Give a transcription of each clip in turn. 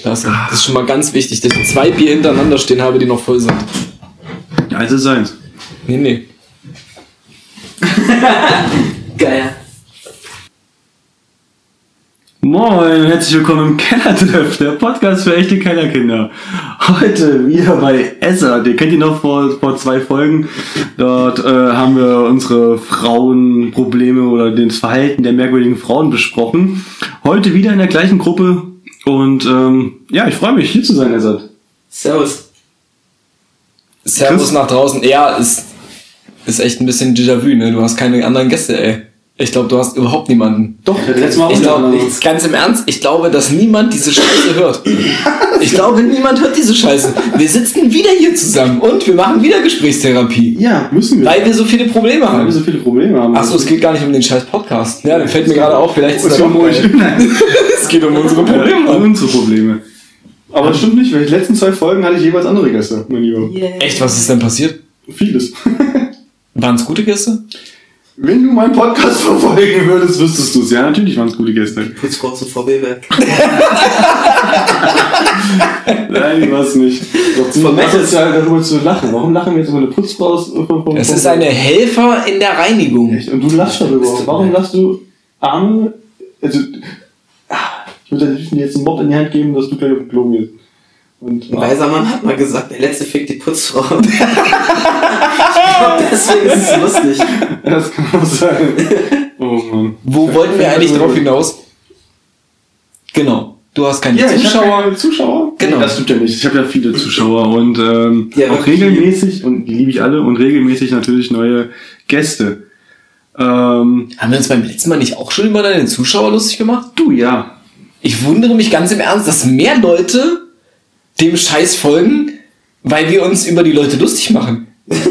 Klasse. Das ist schon mal ganz wichtig, dass ich zwei Bier hintereinander stehen habe, die noch voll sind. Eins ist eins. Nee, nee. Geil. Moin und herzlich willkommen im Kellertreff, der Podcast für echte Kellerkinder. Heute wieder bei Esser. Den kennt ihr noch vor, vor zwei Folgen. Dort äh, haben wir unsere Frauenprobleme oder das Verhalten der merkwürdigen Frauen besprochen. Heute wieder in der gleichen Gruppe. Und ähm, ja, ich freue mich, hier zu sein, Esser. Servus. Servus Chris? nach draußen. Ja, ist, ist echt ein bisschen Déjà-vu, ne? Du hast keine anderen Gäste, ey. Ich glaube, du hast überhaupt niemanden. Doch, letztes Mal Ich glaube, ich, ganz im Ernst, ich glaube, dass niemand diese Scheiße hört. Ich glaube, niemand hört diese Scheiße. Wir sitzen wieder hier zusammen und wir machen wieder Gesprächstherapie. Ja, müssen wir. Weil wir so viele Probleme Weil wir haben. so viele Probleme haben. Achso, es geht gar nicht um den scheiß Podcast. Ja, dann fällt mir gerade auf, vielleicht ist Es um euch. Nein. Es geht um unsere Probleme. Um unsere Probleme. Aber das stimmt nicht, weil die letzten zwei Folgen hatte ich jeweils andere Gäste, mein Lieber. Echt, was ist denn passiert? Vieles. Waren es gute Gäste? Wenn du meinen Podcast verfolgen würdest, wüsstest du es. Ja, natürlich waren es gute Gäste. Putzfrau und VW-Werk. Nein, war es nicht. Doch Von was Metal- ist ja darüber zu lachen? Warum lachen wir jetzt über eine Putzfrau? aus- Es ist eine Helfer in der Reinigung. Echt? Und du lachst darüber. Warum lachst du arme... Also, ah, ich würde dir jetzt einen Mob in die Hand geben, dass du gleich auf den Klo gehst. Und, Ein weiser Mann hat mal gesagt, der letzte fickt die Putzfrau. ich glaube, deswegen ist es lustig. das kann auch sein. Oh Mann. Wo wollten wir eigentlich drauf hinaus? Genau. Du hast keine Ja, ich Zuschauer. habe keine Zuschauer. Genau. Nee, das stimmt ja nicht. Ich habe ja viele Zuschauer und ähm, Ja, auch regelmäßig, und die liebe ich alle, und regelmäßig natürlich neue Gäste. Ähm, Haben wir uns beim letzten Mal nicht auch schon über deine Zuschauer lustig gemacht? du, ja. Ich wundere mich ganz im Ernst, dass mehr Leute dem Scheiß folgen, weil wir uns über die Leute lustig machen. Das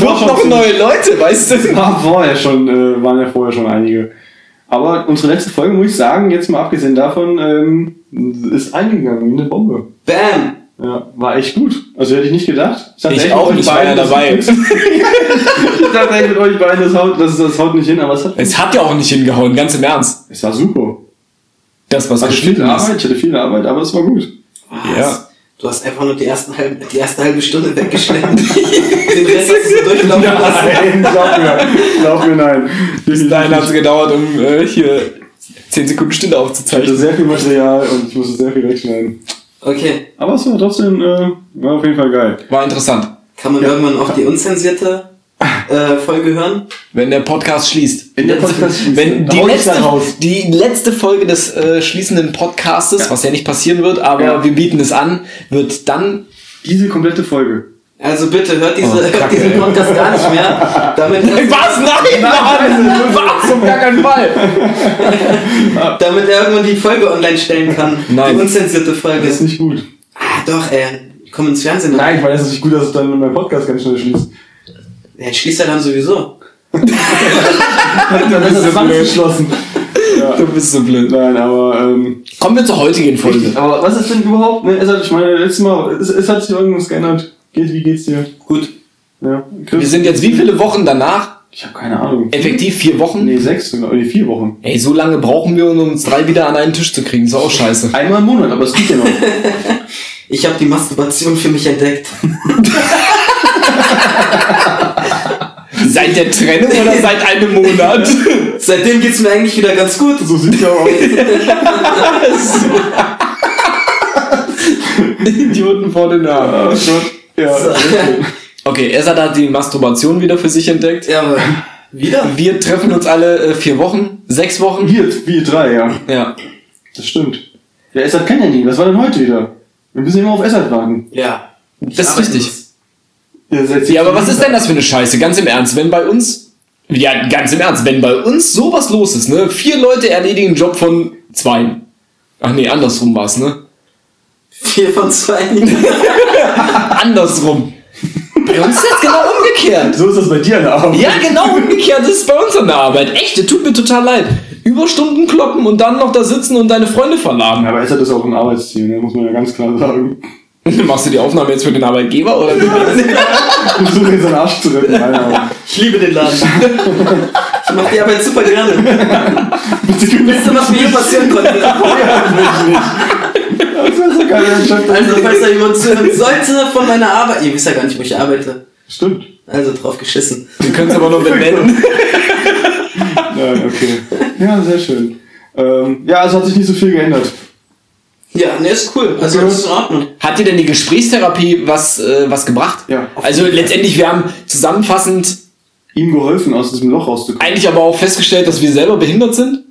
war- wird noch neue Leute, weißt du? War vorher schon, äh, waren ja vorher schon einige. Aber unsere letzte Folge, muss ich sagen, jetzt mal abgesehen davon, ähm, ist eingegangen wie eine Bombe. Bam! Ja, war echt gut. Also hätte ich nicht gedacht. dachte Ich echt, auch nicht, war ja dabei. ich dachte echt mit euch beiden, das haut, das, das haut nicht hin, aber es hat. Es hat ja auch nicht hingehauen, ganz im Ernst. Es war super. Das, was Ich hatte viel geschnitten ist. Arbeit, ich hatte viel Arbeit, aber es war gut. Was? Ja. Du hast einfach nur die, ersten halb, die erste halbe Stunde weggeschnitten. Den Rest hast du durchlaufen lassen. Nein, glaub mir, glaub mir, nein. Bis dahin hat es gedauert, um äh, hier 10 Sekunden Stille Ich hatte aufzuzeichnen. sehr viel Material und ich musste sehr viel wegschneiden. Okay. Aber es war trotzdem, äh, war auf jeden Fall geil. War interessant. Kann man irgendwann auch die unzensierte äh, Folge hören? Wenn der Podcast schließt. Wenn der Podcast schließt, Wenn die letzte, die letzte Folge des äh, schließenden Podcastes, was ja nicht passieren wird, aber Ja. wir bieten es an, wird dann. Diese komplette Folge. Also bitte hört, diese, Oh, Kacke, hört diesen ey. Podcast gar nicht mehr. Damit, Was? Nein, Mann! Was? Auf gar keinen Fall! damit er irgendwann die Folge online stellen kann. Nein. Die unzensierte Folge. Das ist nicht gut. Ah, doch, ey. Komm ins Fernsehen. Nein, ich weiß, es ist nicht gut, dass es dann mein Podcast ganz schnell schließt. Ja, schließt er dann sowieso. Dann ist so das Band blöd. geschlossen. Ja. Du bist so blöd. Nein, aber, ähm, Kommen wir zur heutigen Folge. aber was ist denn überhaupt, ne, also ich meine, letztes Mal, es, es hat sich irgendwas geändert. Geht, wie geht's dir? Gut. Ja. Chris? Wir sind jetzt wie viele Wochen danach? Ich habe keine Ahnung. Effektiv vier Wochen? Nee, sechs, sogar, nee, vier Wochen. Ey, so lange brauchen wir, um uns drei wieder an einen Tisch zu kriegen. Ist auch scheiße. Einmal im Monat, aber es geht ja noch. Ich habe die Masturbation für mich entdeckt. Seit der Trennung oder seit einem Monat? Seitdem geht's mir eigentlich wieder ganz gut. so sieht's ja auch aus. Idioten vor den Namen. Gott. Ja. So. Okay, Esad hat die Masturbation wieder für sich entdeckt. Ja, aber wieder? Wir treffen uns alle äh, vier Wochen, sechs Wochen. Wir, wir drei, ja. Ja. Das stimmt. Ja, Essert kann ja nie. Was war denn heute wieder? Wir müssen immer auf Essert warten. Ja. Ich Das ist richtig. Das. Ja, aber was ist denn das für eine Scheiße? Ganz im Ernst, wenn bei uns, ja, ganz im Ernst, wenn bei uns sowas los ist, ne? Vier Leute erledigen einen Job von zwei. Ach nee, andersrum war's, ne? Vier von zwei. Andersrum. Bei uns ist das genau umgekehrt. So ist das bei dir an der Arbeit. Ja, genau umgekehrt ist es bei uns an der Arbeit. Echt, das tut mir total leid. Überstunden kloppen und dann noch da sitzen und deine Freunde verladen. Aber ist auch ein Arbeitsziel, ne? muss man ja ganz klar sagen. Machst du die Aufnahme jetzt für den Arbeitgeber oder? Ich versuche jetzt seinen Arsch zu retten. Aber Ich liebe den Laden. Ich mach die Arbeit super gerne. Bitte Das Beste, was mir hier passieren konnte. Das ist so geil. Also, falls da jemand zuhören sollte von meiner Arbeit. Ihr wisst ja gar nicht, wo ich arbeite. Stimmt. Also drauf geschissen. Wir können es aber noch benennen. Nein, okay. Ja, sehr schön. Ähm, ja, also hat sich nicht so viel geändert. Ja, ne, ist cool. Also, Okay. das ist in Ordnung. Hat dir denn die Gesprächstherapie was, äh, was gebracht? Ja. Also letztendlich, wir haben zusammenfassend Ihm geholfen, aus diesem Loch rauszukommen. eigentlich aber auch festgestellt, dass wir selber behindert sind.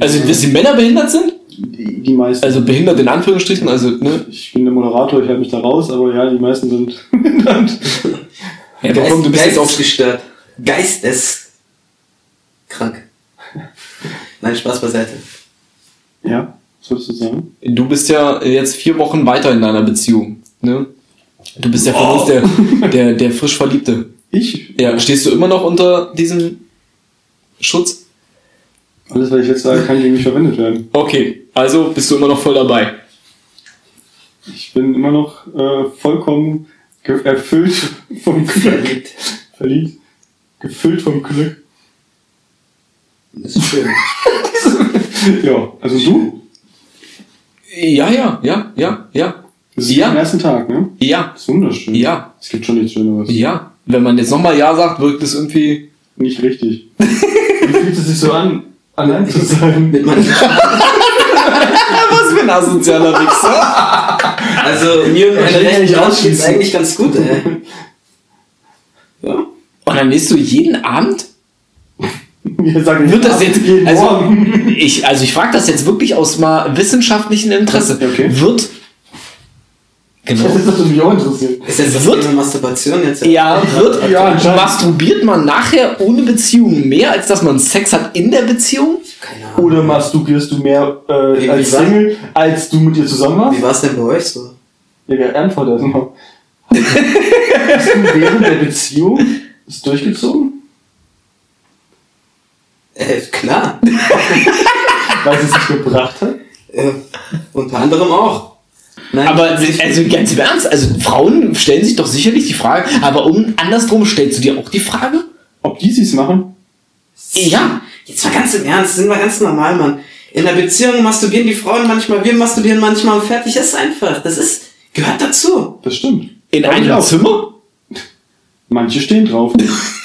Also, dass die Männer behindert sind. Die, die meisten. Also behindert in Anführungsstrichen, also, ne? ich bin der Moderator, ich halte mich da raus, aber ja, die meisten sind behindert. Ja, komm, du bist jetzt auch Geistesgestört. Geisteskrank. Nein, Spaß beiseite. Ja, sollst du sagen? Du bist ja jetzt vier Wochen weiter in deiner Beziehung. Ne? Du bist ja von Wow. uns der, der, der frisch Verliebte. Ich? Ja, stehst du immer noch unter diesem Schutz? Alles, was ich jetzt sage, kann gegen mich verwendet werden. Okay, also bist du immer noch voll dabei. Ich bin immer noch äh, vollkommen erfüllt vom Glück. Verliebt. Verliebt. Gefüllt vom Glück. Das ist schön. Ja, also du? Ja, ja, ja, ja, ja. Das ist Ja. am ersten Tag, ne? Ja, Das ist wunderschön. ja, Es gibt schon nichts Schöneres. ja. Wenn man jetzt nochmal Ja sagt, wirkt es irgendwie. Nicht richtig. Wie fühlt es sich so an, allein zu sein? Mit Was für ein asozialer Wichser. Also, mir und Ich meine will ja rechten nicht Hand geht's ausschließen. eigentlich ganz gut, ey. Ja. Und dann nächst du jeden Abend? Wir sagen Wird das jetzt. jeden Also, Morgen. ich, also ich frage das jetzt wirklich aus mal wissenschaftlichem Interesse. Okay. Wird. Genau. Das hat mich auch interessiert. Ist das Wird- Masturbation jetzt? Ja, wird. Ja, masturbiert man nachher ohne Beziehung mehr, als dass man Sex hat in der Beziehung? Keine Ahnung. Oder masturbierst du mehr äh, als Single, als du mit ihr zusammen warst? Wie war es denn bei euch so? Ja, ja, Antwort erstmal. Hast du während der Beziehung es durchgezogen? Äh, klar. Weil sie es sich gebracht hat? Äh, unter anderem auch. Nein, Aber also ganz im Ernst, also Frauen stellen sich doch sicherlich die Frage, aber um, andersrum stellst du dir auch die Frage? Ob die es machen? Ja. Jetzt mal ganz im Ernst, sind wir ganz normal, Mann. In der Beziehung masturbieren die Frauen manchmal, wir masturbieren manchmal und fertig ist einfach. Das ist, gehört dazu. Das stimmt. In einem. Zimmer? Manche stehen drauf.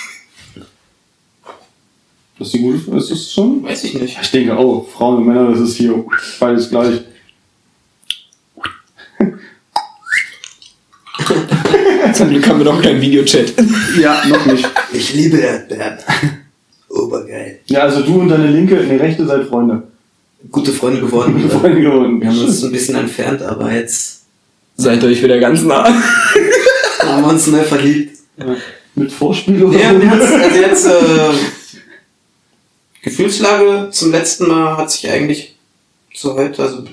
Das ist die gute, das ist schon. Weiß ich nicht. Ich denke auch, Frauen und Männer, das ist hier beides gleich. Zum Glück haben wir doch keinen Videochat. Ja, noch nicht. Ich liebe Erdbeeren. Obergeil. Ja, also du und deine linke, ne rechte seid Freunde. Gute Freunde geworden. Gute Freunde geworden. Wir haben uns ein bisschen entfernt, aber jetzt Seid euch wieder ganz nah. haben wir uns neu verliebt. Ja. Mit Vorspiel oder Ja, jetzt, also jetzt äh, Gefühlslage zum letzten Mal hat sich eigentlich zu heute, also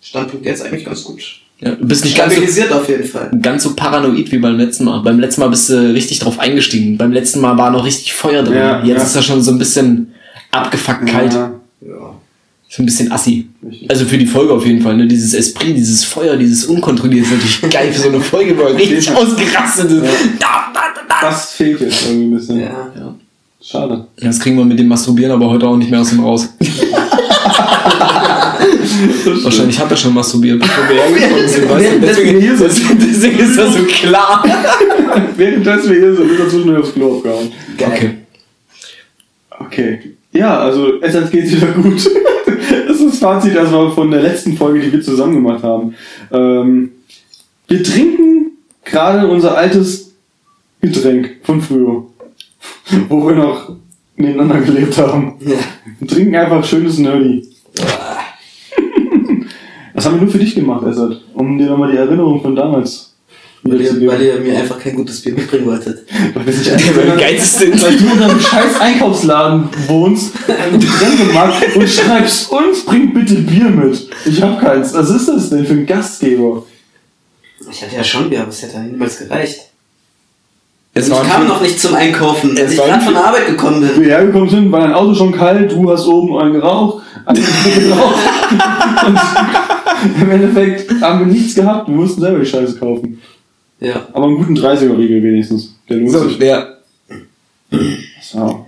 Standpunkt jetzt eigentlich ganz gut Ja, du bist nicht ganz so, stabilisiert auf jeden Fall. ganz so paranoid wie beim letzten Mal. Beim letzten Mal bist du richtig drauf eingestiegen. Beim letzten Mal war noch richtig Feuer drin. Ja, Jetzt ja. ist er schon so ein bisschen abgefuckt kalt. Ja, Ja. So ein bisschen assi. Also für die Folge auf jeden Fall, ne? Dieses Esprit, dieses Feuer, dieses Unkontrollierte ist natürlich geil für so eine Folge, wo er richtig ausgerastet ist. Da, da, da, da. Das fehlt jetzt irgendwie ein bisschen. Ja. Ja. Schade. Das kriegen wir mit dem Masturbieren aber heute auch nicht mehr aus dem raus. Wahrscheinlich hat er schon masturbiert, bevor wir hergekommen sind. Weißt du? Deswegen hier Deswegen, deswegen ist das so klar. Währenddessen wir hier sind, ist er zwischendurch aufs Klo aufgehauen. Okay. Okay. Ja, also es geht wieder gut. Das ist das Fazit erstmal von der letzten Folge, die wir zusammen gemacht haben. Ähm, wir trinken gerade unser altes Getränk von früher, wo wir noch nebeneinander gelebt haben. Ja. Wir trinken einfach schönes Nerdy. Das haben wir nur für dich gemacht, Essert, um dir nochmal die Erinnerung von damals Weil, ihr, weil ihr mir einfach kein gutes Bier mitbringen wolltet. Weil wir sich Weil wir geizig sind. Weil du in einem scheiß Einkaufsladen wohnst, Getränkemarkt und schreibst, uns bringt bitte Bier mit. Ich hab keins. Was ist das denn für ein Gastgeber? Ich hatte ja schon Bier, aber es hätte niemals gereicht. Es ich kam noch nicht zum Einkaufen, Es als ich gerade von der Arbeit gekommen bin. Wir hergekommen sind, war dein Auto schon kalt, du hast oben einen geraucht, einen geraucht. Und im Endeffekt haben wir nichts gehabt, wir mussten selber die Scheiße kaufen. Ja. Aber einen guten 30er-Riegel wenigstens. Der lohnt So, sich. der, So.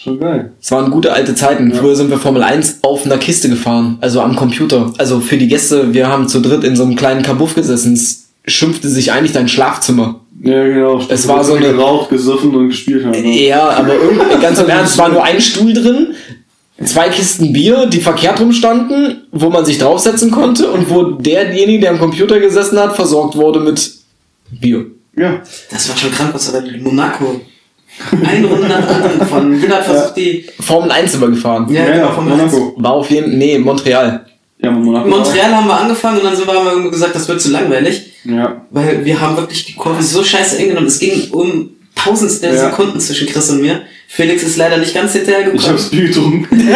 Schon geil. Es waren gute alte Zeiten. Früher sind wir Formel 1 auf einer Kiste gefahren, also am Computer. Also für die Gäste, wir haben zu dritt in so einem kleinen Kabuff gesessen. Es schimpfte sich eigentlich dein Schlafzimmer. Ja, genau. Es war so eine- geraucht, gesoffen und gespielt haben. ne? Ja, aber irgendwie, ganz im Ernst, es war nur ein Stuhl drin, zwei Kisten Bier, die verkehrt rumstanden, wo man sich draufsetzen konnte und wo derjenige, der am Computer gesessen hat, versorgt wurde mit Bier. Ja. Das war schon krank, was war denn Monaco? Eine Runde nach der anderen von. Jeder hat versucht, die. Formel 1 sind wir gefahren. Ja, Ja, genau, ja, von Monaco. War auf jeden nee, Montreal. Ja, Monaco. Montreal haben wir angefangen und dann sind wir, haben wir irgendwie gesagt, das wird zu langweilig. Ja. Weil wir haben wirklich die Kurve so scheiße eng genommen. Es ging um Tausendstel Ja. Sekunden zwischen Chris und mir. Felix ist leider nicht ganz hinterher Ich hab's. Bier getrunken.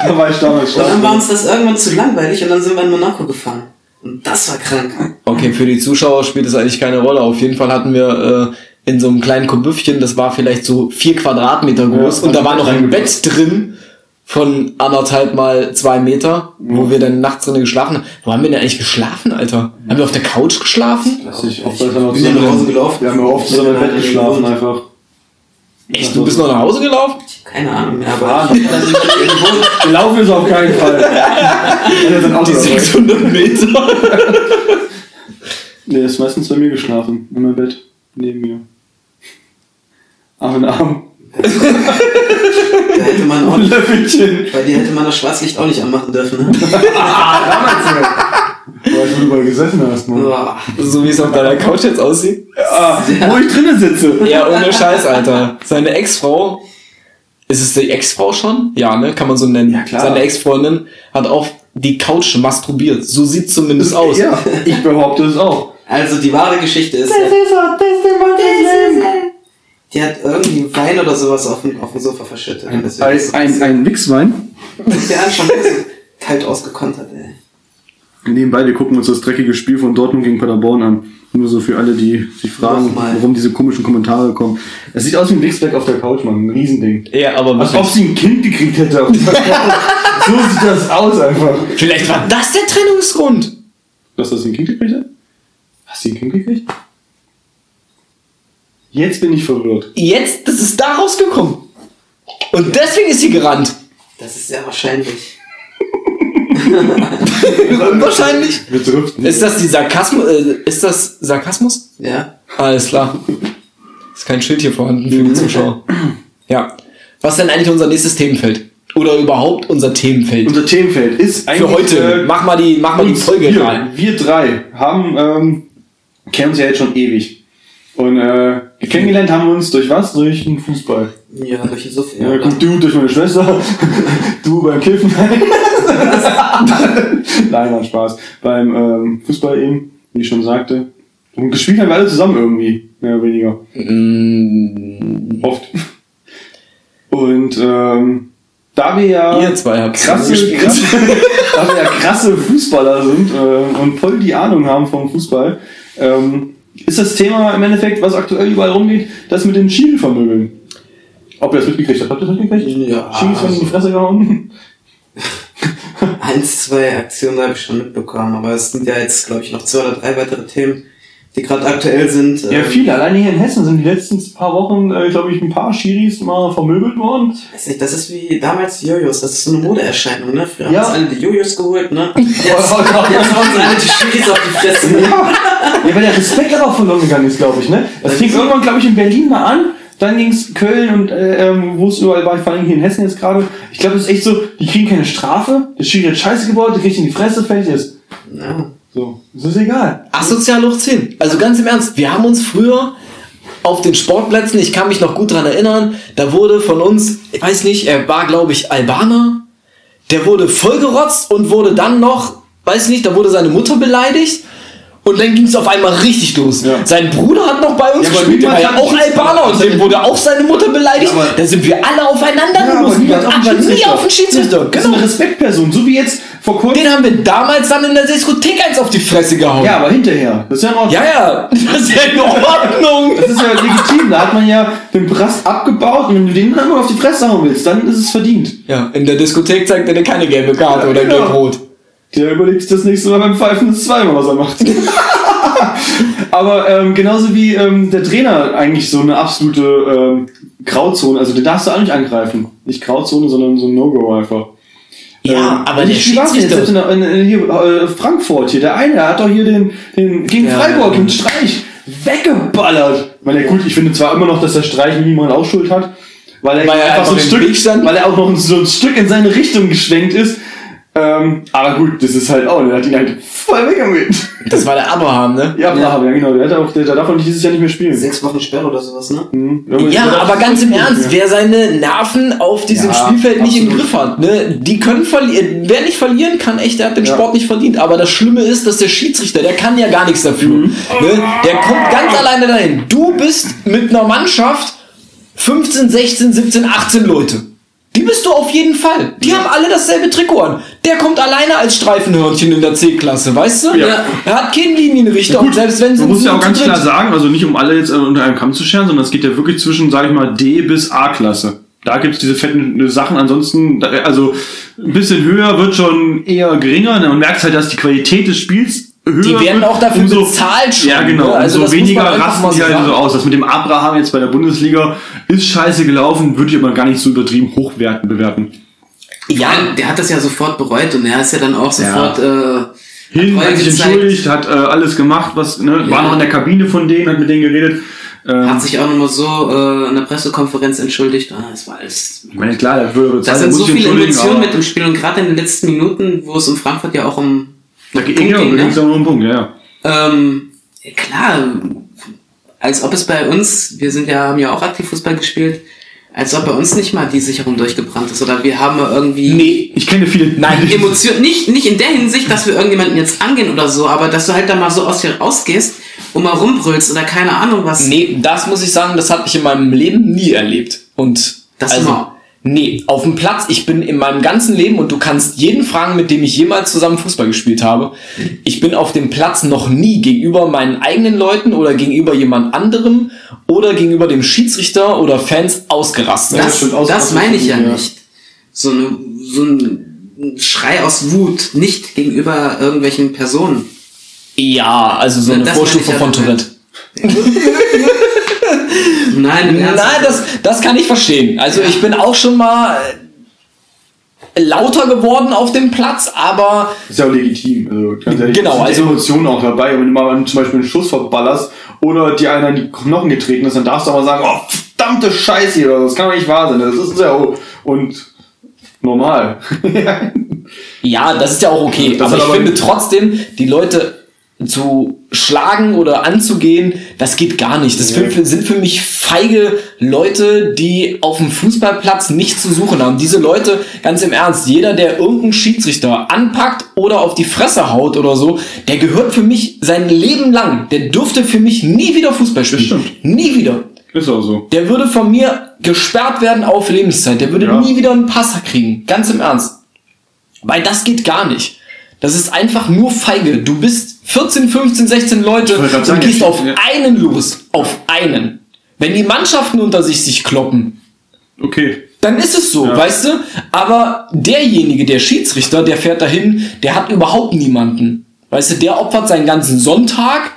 da war ich damals Und dann war schon. uns das irgendwann zu langweilig und dann sind wir in Monaco gefahren. Und das war krank. Okay, für die Zuschauer spielt es eigentlich keine Rolle. Auf jeden Fall hatten wir äh, in so einem kleinen Kubüffchen, das war vielleicht so vier Quadratmeter groß Ja, und da hat war noch ein. Bett drin von anderthalb mal zwei Meter, wo wir dann nachts drin geschlafen haben. Wo haben wir denn eigentlich geschlafen, Alter? Haben wir auf der Couch geschlafen? Weiß ich, oft Ich sind wir bin ja nach Hause gelaufen. Wir haben ja oft zusammen im Bett geschlafen einfach. Echt, du bist noch nach Hause gelaufen? Keine Ahnung mehr, Ah, aber irgendwo. Gelaufen ist auf keinen Fall. Die dabei. 600 Meter. Nee, ist meistens bei mir geschlafen. In meinem Bett. Neben mir. Arm in Arm. Da hätte man auch nicht, Löffelchen. bei dir hätte man das Schwarzlicht auch nicht anmachen dürfen, ne? Weil du überall gesessen hast, Mann. Boah. So wie es auf deiner Couch jetzt aussieht. Ah, wo ich drinnen sitze. Ja, ohne Scheiß, Alter. Seine Ex-Frau, ist es die Ex-Frau schon? Ja, ne? Kann man so nennen. Ja, klar. Seine Ex-Freundin hat auf die Couch masturbiert. So sieht zumindest aus. Ja, ich behaupte es auch. Also die wahre Geschichte ist, ja, ist er, das ist der Mann die hat irgendwie Wein oder sowas auf dem, auf dem Sofa verschüttet. Ein, ein, ist ein, ein Wichswein. der hat schon ein bisschen kalt ausgekontert, ey. Nebenbei, wir gucken uns das dreckige Spiel von Dortmund gegen Paderborn an. Nur so für alle, die sich fragen, warum diese komischen Kommentare kommen. Es sieht aus wie ein Wichsfleck auf der Couch, Mann. Ein Riesending. Ja, aber Als ob sie ein Kind gekriegt hätte auf dieser Couch. so sieht das aus einfach. Vielleicht war das der Trennungsgrund. Dass das ein Kind gekriegt hat? Hast du ein Kind gekriegt? Jetzt bin ich verwirrt. Jetzt, das ist da rausgekommen. Und deswegen ist sie gerannt. Das ist sehr wahrscheinlich. Wahrscheinlich. Wir driften. Ist das die Sarkasmus? Äh, ist das Sarkasmus? Ja. Alles klar. Ist kein Schild hier vorhanden für die Zuschauer. Ja. Was ist denn eigentlich unser nächstes Themenfeld? Oder überhaupt unser Themenfeld? Unser Themenfeld ist eigentlich. Für heute. äh, mach mal die, mach mal die Folge wir, rein. wir drei haben, ähm, kennen uns ja jetzt schon ewig. Und äh, kennengelernt haben wir uns durch was? Durch den Fußball. Ja, durch die Suff. Ja, gut, du durch meine Schwester, du beim Kiffen. Nein, war Spaß. Beim ähm, Fußball eben, wie ich schon sagte. Und gespielt haben wir alle zusammen irgendwie, mehr oder weniger. Mm, Oft. Und ähm, da wir ja Ihr zwei habt krasse, krasse, da wir ja krasse Fußballer sind äh, und voll die Ahnung haben vom Fußball, ähm, ist das Thema im Endeffekt, was aktuell überall rumgeht, das mit den Schiri-Vermögeln. Ob ihr das mitgekriegt habt, habt ihr das mitgekriegt? Ja, Schiris werden in die Fresse gehauen. Eins, zwei Aktionen habe ich schon mitbekommen, aber es sind ja jetzt, glaube ich, noch zwei oder drei weitere Themen, die gerade aktuell sind. Ja, Ähm, viele. Allein hier in Hessen sind die letzten paar Wochen, äh, glaube ich, ein paar Schiris mal vermöbelt worden. Weiß nicht, das ist wie damals Jojos, das ist so eine Modeerscheinung, ne? Früher Ja. haben uns alle die Jojos geholt, ne? Jetzt, jetzt haben uns alle die Schiris auf die Fresse. ne? Ja, weil der Respekt aber auch verloren gegangen ist, glaube ich, ne? Das fing irgendwann, glaube ich, in Berlin mal an. Dann ging's Köln und äh, ähm, wo es überall war, vor allem hier in Hessen jetzt gerade. Ich glaube, das ist echt so, die kriegen keine Strafe. Der Schiri hat Scheiße gebaut, der kriegt in die Fresse, fertig ist. Ja. So, das ist egal. Asozial hoch 10. Also ganz im Ernst, wir haben uns früher auf den Sportplätzen, ich kann mich noch gut dran erinnern, da wurde von uns, ich weiß nicht, er war glaube ich Albaner, der wurde vollgerotzt und wurde dann noch, weiß nicht, da wurde seine Mutter beleidigt. Und dann ging es auf einmal richtig los. Ja. Sein Bruder hat noch bei uns Ja, gespielt, der war ja auch Albaner und dem wurde auch seine Mutter beleidigt. Ja, da sind wir alle aufeinander gelost. niemand aber nie auf den Schiedsrichter. Das ist Genau. eine Respektperson, so wie jetzt vor kurzem. Den haben wir damals dann in der Diskothek eins auf die Fresse gehauen. Ja, aber hinterher. Das ist ja in Ordnung. Ja, ja, das ist ja in Ordnung. Das ist ja legitim. Da hat man ja den Brast abgebaut und wenn du den dann mal auf die Fresse hauen willst, dann ist es verdient. Ja, in der Diskothek zeigt er dir keine gelbe Karte Ja, oder genau. gelb-rot. Der überlegt sich das nächste Mal beim Pfeifen das zweimal, was er macht. Aber ähm, genauso wie ähm, der Trainer eigentlich so eine absolute ähm, Grauzone, also den darfst du auch nicht angreifen. Nicht Grauzone, sondern so ein No-Go einfach. Ja, Ähm, aber der jetzt? Schiedsrichter- Selbst in, in, in, hier, äh, Frankfurt hier, der eine, der hat doch hier den, den gegen Ja, Freiburg im Streich weggeballert. Ich meine, gut, ich finde zwar immer noch, dass der Streich niemand auch Schuld hat, weil er, Weil er einfach so ein Stück, weil er auch noch so ein Stück in seine Richtung geschwenkt ist. Ähm, aber gut, das ist halt auch, der hat ihn halt voll weggemäht. Das war der Abraham, ne? Ja, ja. ja genau, der, hat auch, der, der darf auch nicht dieses Jahr nicht mehr spielen. Sechs Wochen Sperre oder sowas, ne? Mhm. Ja, aber ganz im Ernst, wer seine Nerven auf diesem Ja, Spielfeld nicht im absolut. Griff hat, ne, die können verlieren. Wer nicht verlieren kann, echt, der hat den Ja. Sport nicht verdient. Aber das Schlimme ist, dass der Schiedsrichter, der kann ja gar nichts dafür. Mhm. Ne? Der kommt ganz alleine dahin. Du bist mit einer Mannschaft 15, 16, 17, 18 Leute. Die bist du auf jeden Fall. Die haben alle dasselbe Trikot an. Der kommt alleine als Streifenhörnchen in der C-Klasse, weißt du? Ja. Er hat keinen Linienrichter und selbst wenn sie Man muss ja auch ganz klar sagen, also nicht um alle jetzt äh, unter einem Kamm zu scheren, sondern es geht ja wirklich zwischen, sage ich mal, D bis A-Klasse. Da gibt's diese fetten äh, Sachen. Ansonsten, also ein bisschen höher wird schon eher geringer. Man merkt halt, dass die Qualität des Spiels höher Die werden wird, auch dafür umso- bezahlt schon, Ja, genau. ne? Also umso weniger rasten die halt so aus. Das mit dem Abraham jetzt bei der Bundesliga ist scheiße gelaufen, würde ich aber gar nicht so übertrieben hochwerten bewerten. Ja, Der hat das ja sofort bereut und er ist ja dann auch sofort äh, Hin, hat sich entschuldigt, hat äh, alles gemacht, was, ne, war Ja. noch in der Kabine von denen, hat mit denen geredet. Ähm, Hat sich auch nochmal so äh, in der Pressekonferenz entschuldigt. Ah, das war alles. Ich meine, klar, der würde Da sind so viele Emotionen mit im Spiel und gerade in den letzten Minuten, wo es in Frankfurt ja auch um Da geht Punkt ja, ging, ne? um einen Punkt, ja, ja. Ähm, klar, als ob es bei uns, wir sind ja, haben ja auch aktiv Fußball gespielt, als ob bei uns nicht mal die Sicherung durchgebrannt ist oder wir haben irgendwie nee, Ich kenne viele. Nein, Emotionen, nicht, nicht in der Hinsicht, dass wir irgendjemanden jetzt angehen oder so, aber dass du halt da mal so aus dir rausgehst und mal rumbrüllst oder keine Ahnung was. Nee, das muss ich sagen, das habe ich in meinem Leben nie erlebt. Und Das also, immer. Nee, auf dem Platz, ich bin in meinem ganzen Leben und du kannst jeden fragen, mit dem ich jemals zusammen Fußball gespielt habe. Ich bin auf dem Platz noch nie gegenüber meinen eigenen Leuten oder gegenüber jemand anderem oder gegenüber dem Schiedsrichter oder Fans ausgerastet. Das, aus- das meine ich ja ja. nicht. So, eine, so ein Schrei aus Wut, nicht gegenüber irgendwelchen Personen. Ja, also so eine Das Vorstufe meine von ja Tourette. Nein. Nein, das, das kann ich verstehen. Also ich bin auch schon mal äh, lauter geworden auf dem Platz, aber ist ja auch legitim. Also, ganz ehrlich, Genau, also- Emotionen auch dabei. Wenn du mal zum Beispiel einen Schuss verballerst oder dir einer in die Knochen getreten ist, dann darfst du aber sagen, oh, verdammte Scheiße hier, das kann doch nicht wahr sein. Das ist ja auch, und normal. ja, das ist ja auch okay. Das aber ich aber- finde trotzdem, die Leute zu schlagen oder anzugehen, das geht gar nicht. Das Nee. sind für mich feige Leute, die auf dem Fußballplatz nichts zu suchen haben. Diese Leute, ganz im Ernst, jeder, der irgendeinen Schiedsrichter anpackt oder auf die Fresse haut oder so, der gehört für mich sein Leben lang, der dürfte für mich nie wieder Fußball spielen. stimmt. Nie wieder. ist auch so. Der würde von mir gesperrt werden auf Lebenszeit. Der würde Ja. nie wieder einen Pass kriegen. Ganz im Ernst. Weil das geht gar nicht. Das ist einfach nur feige. Du bist 14, 15, 16 Leute und sagen, gehst auf ja. einen los. Auf einen. Wenn die Mannschaften unter sich sich kloppen, Okay. dann ist es so, Ja. weißt du? Aber derjenige, der Schiedsrichter, der fährt dahin, der hat überhaupt niemanden. Weißt du, der opfert seinen ganzen Sonntag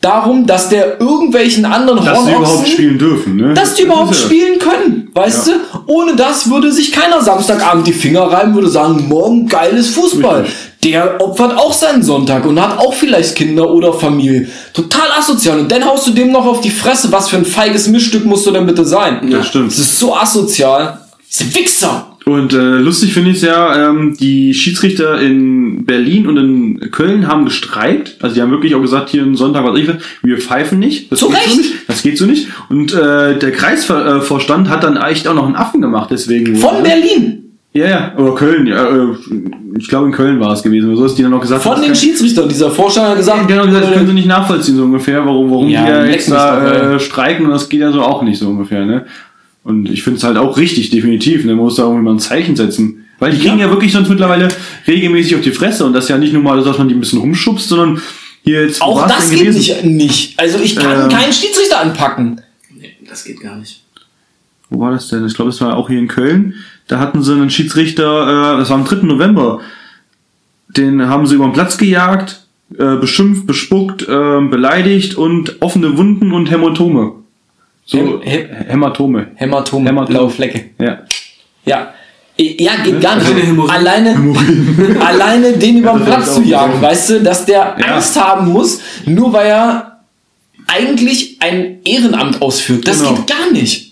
darum, dass der irgendwelchen anderen Dass sie Hornochsen- überhaupt spielen dürfen, ne? dass die überhaupt ja- spielen können, weißt Ja. du? Ohne das würde sich keiner Samstagabend die Finger reiben, würde sagen, morgen geiles Fußball. Richtig. Der opfert auch seinen Sonntag und hat auch vielleicht Kinder oder Familie. Total asozial. Und dann haust du dem noch auf die Fresse. Was für ein feiges Missstück musst du denn bitte sein? Das stimmt. Das ist so asozial. Das ist ein Wichser. Und äh, lustig finde ich es ja, ähm, die Schiedsrichter in Berlin und in Köln haben gestreikt. Also die haben wirklich auch gesagt, hier am Sonntag, was ich will, wir pfeifen nicht. Das Zu geht Recht. so nicht. Das geht so nicht. Und äh, der Kreisvorstand hat dann echt auch noch einen Affen gemacht, deswegen. Von ne? Berlin. Ja, ja, oder Köln, ja, äh, ich glaube in Köln war es gewesen, oder so ist die dann noch gesagt. Von das den Schiedsrichtern. Dieser Vorstand hat gesagt, Genau gesagt, das äh, können sie nicht nachvollziehen, so ungefähr, warum, warum Ja, die ja jetzt mich da äh, streiken und das geht ja so auch nicht so ungefähr, ne? Und ich finde es halt auch richtig, definitiv, ne? Man muss da irgendwie mal ein Zeichen setzen. Weil die kriegen ja, wirklich sonst mittlerweile regelmäßig auf die Fresse und das ist ja nicht nur mal, dass man die ein bisschen rumschubst, sondern hier jetzt. auch das geht gewesen? nicht, nicht. Also ich kann Ähm. keinen Schiedsrichter anpacken. Nee, das geht gar nicht. Wo war das denn? Ich glaube, das war auch hier in Köln. Da hatten sie einen Schiedsrichter, äh, das war am 3. November. Den haben sie über den Platz gejagt, äh, beschimpft, bespuckt, äh, beleidigt und offene Wunden und Hämatome. So Häm- Häm- Hämatome. Hämatom, Hämatom. blaue Flecke. Ja. Ja. Ja, geht gar nicht. Hämorrhoiden. Alleine, alleine den über den Ja, das Platz zu jagen, weißt du, dass der Ja. Angst haben muss, nur weil er eigentlich ein Ehrenamt ausführt. Das Genau. geht gar nicht.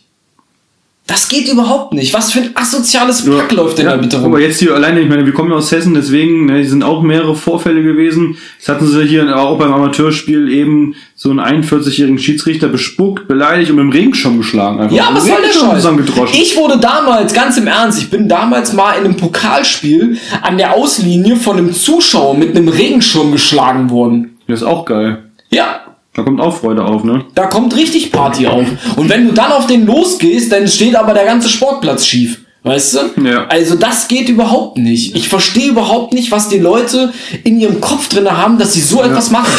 Das geht überhaupt nicht. Was für ein asoziales Pack läuft denn ja, da bitte rum? Aber jetzt hier alleine, ich meine, wir kommen ja aus Hessen, deswegen, ne, sind auch mehrere Vorfälle gewesen. Jetzt hatten sie hier auch beim Amateurspiel eben so einen 41-jährigen Schiedsrichter bespuckt, beleidigt und mit dem Regenschirm geschlagen. Einfach. Ja, was soll der Scheiß? Ich wurde damals, ganz im Ernst, ich bin damals mal in einem Pokalspiel an der Auslinie von einem Zuschauer mit einem Regenschirm geschlagen worden. Das ist auch geil. Ja, Da kommt auch Freude auf, ne? da kommt richtig Party auf. Und wenn du dann auf den losgehst, dann steht aber der ganze Sportplatz schief. Weißt du? Ja. Also das geht überhaupt nicht. Ich verstehe überhaupt nicht, was die Leute in ihrem Kopf drin haben, dass sie so etwas machen.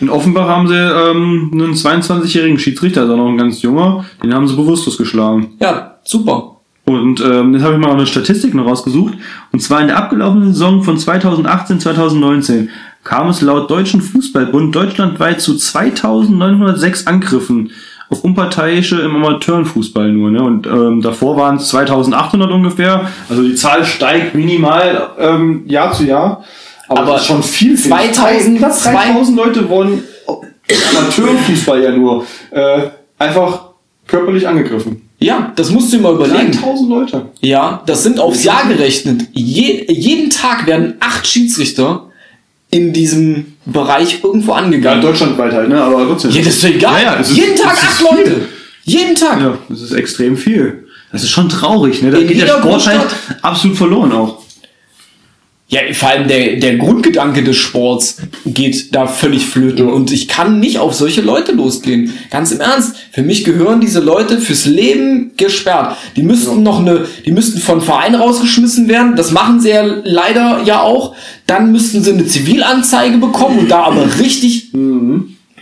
In Offenbach haben sie ähm, einen 22-jährigen Schiedsrichter, also noch ein ganz junger, den haben sie bewusstlos geschlagen. Ja, super. Und ähm, jetzt habe ich mal eine Statistik noch rausgesucht. Und zwar in der abgelaufenen Saison von 2018, 2019 kam es laut Deutschen Fußballbund deutschlandweit zu 2906 Angriffen auf Unparteiische im Amateurenfußball nur. Ne? Und ähm, davor waren es 2800 ungefähr. Also die Zahl steigt minimal ähm, Jahr zu Jahr. Aber, Aber das ist schon viel. viel. 2000 Knapp 3000 Leute wurden im Amateurfußball ja nur äh, einfach körperlich angegriffen. Ja, das musst du dir mal überlegen. 3000 Leute. Ja, das sind aufs Jahr gerechnet. Je, jeden Tag werden acht Schiedsrichter in diesem Bereich irgendwo Ja, angegangen. deutschlandweit halt, ne? Aber trotzdem. Ja, das ist egal. Ja, ja, es ist- jeden Tag acht viel. Leute. Jeden Tag. Ja, das ist extrem viel. Das ist schon traurig, ne? Da In geht der Sport halt absolut verloren auch. Ja, vor allem der, der Grundgedanke des Sports geht da völlig flöten. Ja. Und ich kann nicht auf solche Leute losgehen. Ganz im Ernst. Für mich gehören diese Leute fürs Leben gesperrt. Die müssten noch eine, die müssten von Verein rausgeschmissen werden. Das machen sie ja leider ja auch. Dann müssten sie eine Zivilanzeige bekommen und da aber richtig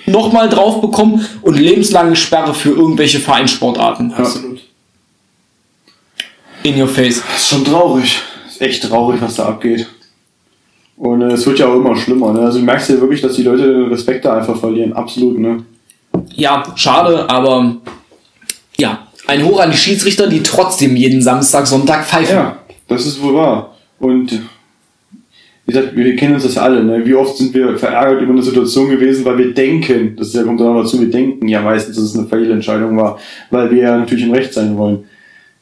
nochmal drauf bekommen und lebenslange Sperre für irgendwelche Vereinssportarten. Absolut. In your face. Das ist schon traurig. Das ist echt traurig, was da abgeht. Und äh, es wird ja auch immer schlimmer, ne? Also du merkst ja wirklich, dass die Leute den Respekt da einfach verlieren. Absolut, ne? Ja, schade, aber ja, ein Hoch an die Schiedsrichter, die trotzdem jeden Samstag, Sonntag pfeifen. Ja, das ist wohl wahr. Und wie gesagt, wir kennen uns das alle, ne? Wie oft sind wir verärgert über eine Situation gewesen, weil wir denken, das ist ja- kommt dann noch dazu, wir denken ja meistens, dass es eine Fehlentscheidung war, weil wir ja natürlich im Recht sein wollen.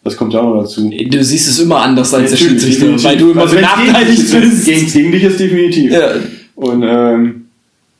Das kommt ja auch noch dazu. Du siehst es immer anders als der Schiedsrichter, weil du immer Also ist, bist. Gegen, gegen dich ist definitiv. Ja, Und ähm,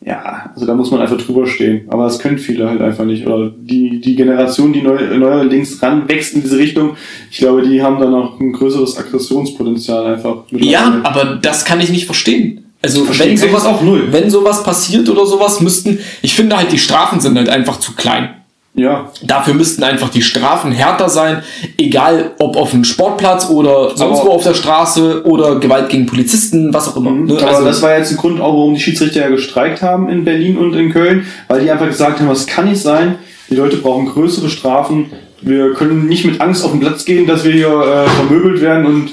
ja, also da muss man einfach drüber stehen. Aber das können viele halt einfach nicht. Oder die, die Generation, die neu, neuerdings ranwächst in diese Richtung, ich glaube, die haben da noch ein größeres Aggressionspotenzial einfach. ja, aber das kann ich nicht verstehen. Also wenn sowas auch null. wenn sowas passiert oder sowas, müssten, ich finde halt die Strafen sind halt einfach zu klein. Ja, Dafür müssten einfach die Strafen härter sein, egal ob auf dem Sportplatz oder sonst Aber- wo auf der Straße oder Gewalt gegen Polizisten, was auch immer. ne? aber Also, das war jetzt ein Grund auch, warum die Schiedsrichter ja gestreikt haben in Berlin und in Köln, weil die einfach gesagt haben, das kann nicht sein, die Leute brauchen größere Strafen, wir können nicht mit Angst auf den Platz gehen, dass wir hier äh, vermöbelt werden und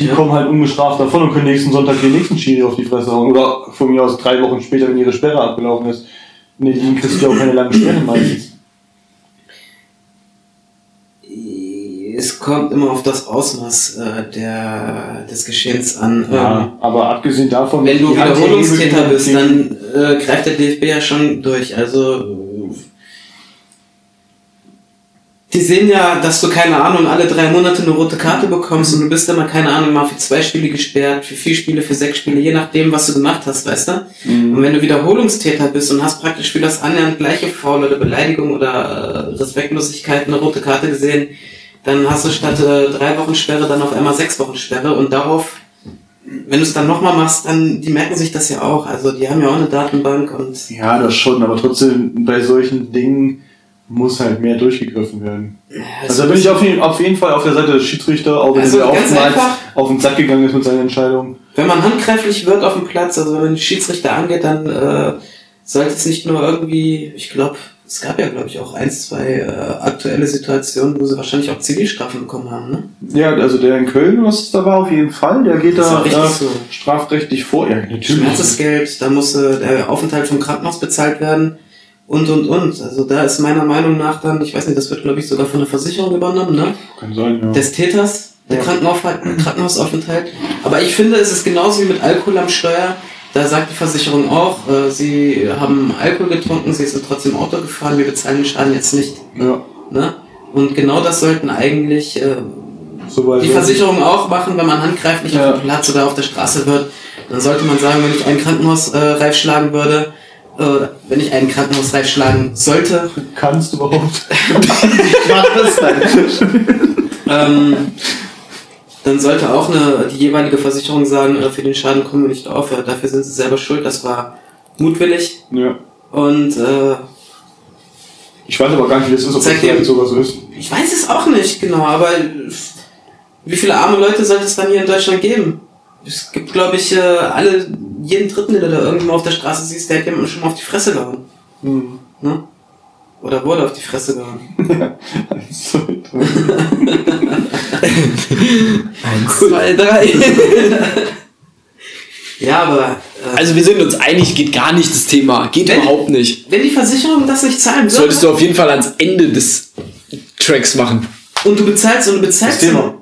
die kommen halt ungestraft davon und können nächsten Sonntag den nächsten Schiri auf die Fresse hauen. Oder von mir aus drei Wochen später, wenn ihre Sperre abgelaufen ist. Nee, die kriegst du auch keine langen Sperren meistens. Es kommt immer auf das Ausmaß äh, der, des Geschehens an. Ähm, Ja, aber abgesehen davon... Wenn du Wiederholungstäter bist, dann äh, greift der DFB ja schon durch. Also äh, die sehen ja, dass du keine Ahnung alle drei Monate eine rote Karte bekommst und du bist immer keine Ahnung mal für zwei Spiele gesperrt, für vier Spiele, für sechs Spiele, je nachdem, was du gemacht hast, weißt du? Und wenn du Wiederholungstäter bist und hast praktisch für das annähernd gleiche Foul oder Beleidigung oder äh, Respektlosigkeit eine rote Karte gesehen, dann hast du statt äh, drei Wochen Sperre dann auf einmal sechs Wochen Sperre und darauf wenn du es dann nochmal machst, dann, die merken sich das ja auch. Also die haben ja auch eine Datenbank und Ja, das schon, aber trotzdem bei solchen Dingen muss halt mehr durchgegriffen werden. Also da bin ich auf jeden, auf jeden Fall auf der Seite des Schiedsrichter, auch wenn Also er oftmals auf den Sack gegangen ist mit seinen Entscheidungen. wenn man handgreiflich wird auf dem Platz, also wenn ein Schiedsrichter angeht, dann äh, sollte es nicht nur irgendwie, ich glaube, es gab ja, glaube ich, auch ein, zwei äh, aktuelle Situationen, wo sie wahrscheinlich auch Zivilstrafen bekommen haben, ne? Ja, also der in Köln, was da war, auf jeden Fall, der geht da äh, so. strafrechtlich vor. Ja, natürlich. Schmerzensgeld, da musste der Aufenthalt vom Krankenhaus bezahlt werden und, und, und. Also da ist meiner Meinung nach dann, ich weiß nicht, das wird glaube ich sogar von der Versicherung übernommen, ne? Kann sein, ja. Des Täters, der Ja. Krankenhausaufenthalt. Aber ich finde, es ist genauso wie mit Alkohol am Steuer. Da sagt die Versicherung auch, äh, sie haben Alkohol getrunken, sie sind trotzdem Auto gefahren, wir bezahlen den Schaden jetzt nicht. ja. Ne? Und genau das sollten eigentlich äh, die Versicherungen auch machen, wenn man handgreiflich Ja. auf dem Platz oder auf der Straße wird. Dann sollte man sagen, wenn ich einen Krankenhausreif äh, Reif schlagen würde, äh, wenn ich einen Krankenhausreif schlagen sollte, Kannst du überhaupt? ähm, dann sollte auch eine, die jeweilige Versicherung sagen, äh, für den Schaden kommen wir nicht auf, ja, dafür sind sie selber schuld, das war mutwillig ja. und äh, Ich weiß aber gar nicht, wie das ist, ob das vielleicht sowas ist. ich weiß es auch nicht genau, aber wie viele arme Leute sollte es dann hier in Deutschland geben? Es gibt, glaube ich, äh, alle, jeden Dritten, den du da irgendwo auf der Straße siehst, der hat jemanden schon mal auf die Fresse gehauen. Hm. Ne? Oder wurde auf die Fresse gehauen. So, Eins, zwei, drei. Ja, aber äh, Also wir sind uns einig, geht gar nicht das Thema. Geht Wenn- überhaupt nicht. wenn die Versicherung das nicht zahlen würde Solltest du auf jeden Fall ans Ende des Tracks machen. und du bezahlst und du bezahlst Das Thema.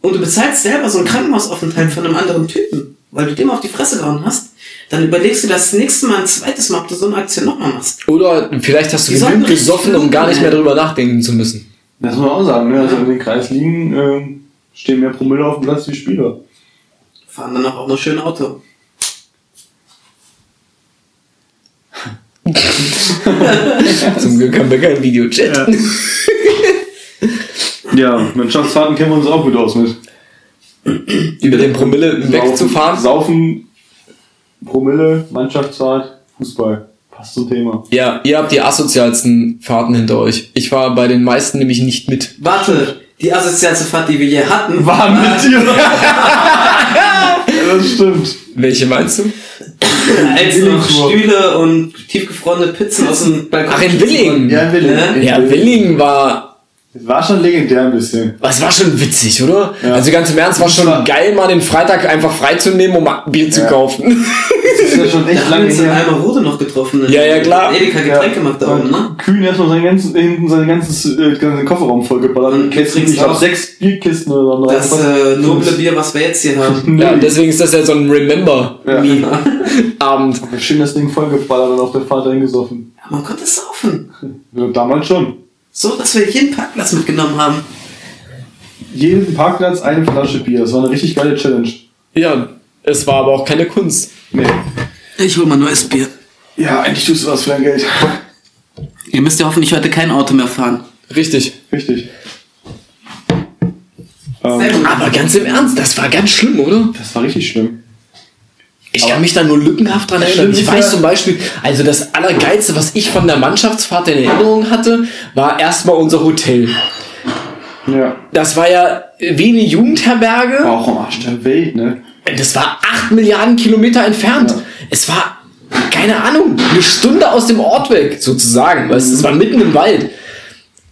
und du bezahlst selber so einen Krankenhausaufenthalt von einem anderen Typen, weil du dem auf die Fresse gehauen hast, dann überlegst du das nächste Mal ein zweites Mal, ob du so eine Aktion nochmal machst. Oder vielleicht hast du Die richtig gesoffen, um gar nicht mehr drüber nachdenken zu müssen. Das muss man auch sagen, ne? Also in den Kreisligen ähm, stehen mehr Promille auf dem Platz wie Spieler. Fahren dann auch noch schön Auto. Zum Glück haben wir keinen Videochat. Ja. Ja, Mannschaftsfahrten kennen wir uns auch gut aus mit. Über den Promille wegzufahren. Saufen, Promille, Mannschaftsfahrt, Fußball. Passt zum Thema. Ja, ihr habt die asozialsten Fahrten hinter euch. Ich war bei den meisten nämlich nicht mit. Warte, die asozialste Fahrt, die wir je hatten, War mit dir. ja, das stimmt. Welche meinst du? als noch Stühle und tiefgefrorene Pizzen aus dem Balkon. Ach, in Willingen. Ja, Willi. Ja? Ja, Willingen war war schon legendär ein bisschen. Was war schon witzig, oder? Ja. Also ganz im Ernst, war schon war- geil, mal den Freitag einfach freizunehmen, um Bier zu Ja. kaufen. Das ist ja schon Da echt haben wir lange her. Almarode noch getroffen. Ja, ja, klar. Edeka Getränkemarkt da oben, ne? Kühn erstmal seinen ganzen, hinten seinen ganzen, äh, ganzen Kofferraum vollgeballert. Und Kisten, trinkst ich glaube auch sechs Bierkisten oder so. Das äh, noble Bier, was wir jetzt hier haben. ja, deswegen ist das ja so ein Remember Ja. Me Abend. Schön das Ding vollgeballert und auf der Fahrt dahin gesoffen. Ja, man konnte saufen. Ja, damals schon. So, dass wir jeden Parkplatz mitgenommen haben. Jeden Parkplatz eine Flasche Bier. Das war eine richtig geile Challenge. Ja, es war aber auch keine Kunst. Nee. Ich hol mal neues Bier. Ja, eigentlich tust du was für dein Geld. Ihr müsst ja hoffentlich heute kein Auto mehr fahren. Richtig. Richtig. Ähm. Aber ganz im Ernst, das war ganz schlimm, oder? das war richtig schlimm. Ich kann mich da nur lückenhaft dran erinnern. Ich weiß zum Beispiel, also das Allergeilste, was ich von der Mannschaftsfahrt in Erinnerung hatte, war erstmal unser Hotel. Ja. Das war ja wie eine Jugendherberge. War auch am Arsch der Welt, ne? Das war acht Milliarden Kilometer entfernt. Ja. Es war, keine Ahnung, eine Stunde aus dem Ort weg, sozusagen. Weißt, du, es war mitten im Wald.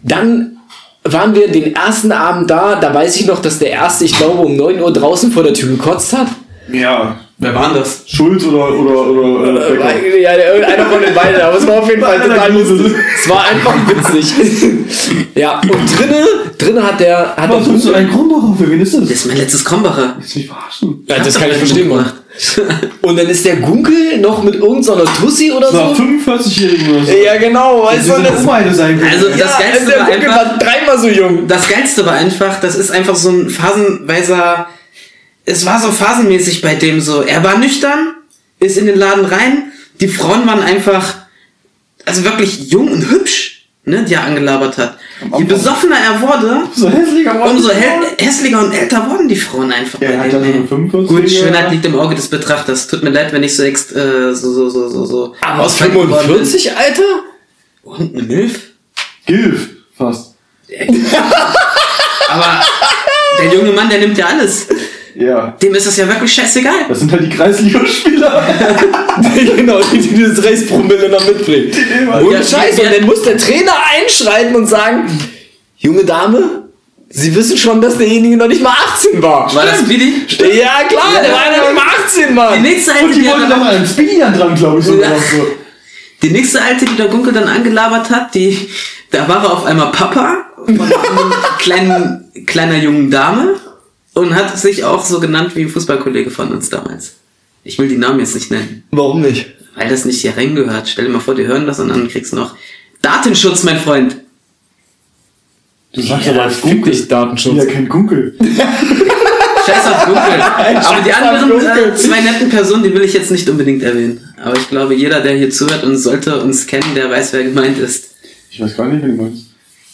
Dann waren wir den ersten Abend da. Da weiß ich noch, dass der erste, ich glaube, um 9 Uhr draußen vor der Tür gekotzt hat. Ja. Wer war denn das? Schulz oder, oder, oder, äh, Becker. Äh, Ja, der- irgendeiner von den beiden, aber es war auf jeden Fall Einer total lustig. Es war einfach witzig. ja, und drinnen, drinnen hat der, hat Was hast du einen Krombacher? Für wen ist das? Das ist mein letztes Krombacher. Willst mich verarschen? ja, das kann ich verstehen, Mann. Und dann ist der Gunkel noch mit irgendeiner Tussi oder so. 45-Jährigen oder so. Ja, genau, weißt Das du, das, beide sein können. Also das ja, Geilste der war Gunkel einfach, war dreimal so jung. das Geilste war einfach, das ist einfach so ein phasenweiser, es war so phasenmäßig bei dem so, er war nüchtern, ist in den Laden rein, die Frauen waren einfach, also wirklich jung und hübsch, ne, die er angelabert hat. Je besoffener er wurde, so hässlicher umso hä- hässlicher und älter wurden die Frauen einfach. Ja, bei hat dem, dann so ey. eine 45 Gut, Schönheit liegt im Auge des Betrachters. Tut mir leid, wenn ich so ext, äh, so, so, so, so, so. Aber bin. 45, Alter? Und eine Milf? Gilf. Fast. Aber der junge Mann, der nimmt ja alles. Ja. Dem ist das ja wirklich scheißegal. Das sind halt die Kreisligaspieler. genau, die, die dieses Racpromille noch mitbringen. Und Ja, Scheiße, ja. und dann muss der Trainer einschreiten und sagen, junge Dame, Sie wissen schon, dass derjenige noch nicht mal 18 war. War das Speedy? Ja, klar, der war ja noch nicht mal 18, Die Mann. nächste Und die wollten Einzelne. noch einen Speedy dann dran, glaube ich, sogar Ja. so. Die nächste Alte, die der Gunkel dann angelabert hat, die, da war er auf einmal Papa von einer kleinen, kleiner jungen Dame und hat sich auch so genannt wie ein Fußballkollege von uns damals. Ich will die Namen jetzt nicht nennen, Warum nicht? weil das nicht hier reingehört. Stell dir mal vor, die hören das und dann kriegst du noch Datenschutz, mein Freund. Du sagst Ja, aber als fick Gunkel. dich, Datenschutz. Ja, kein Gunkel. Scheiß auf Gunkel. Aber die anderen äh, zwei netten Personen, die will ich jetzt nicht unbedingt erwähnen. Aber ich glaube, jeder, der hier zuhört und sollte uns kennen, der weiß, wer gemeint ist. Ich weiß gar nicht, wer du meinst.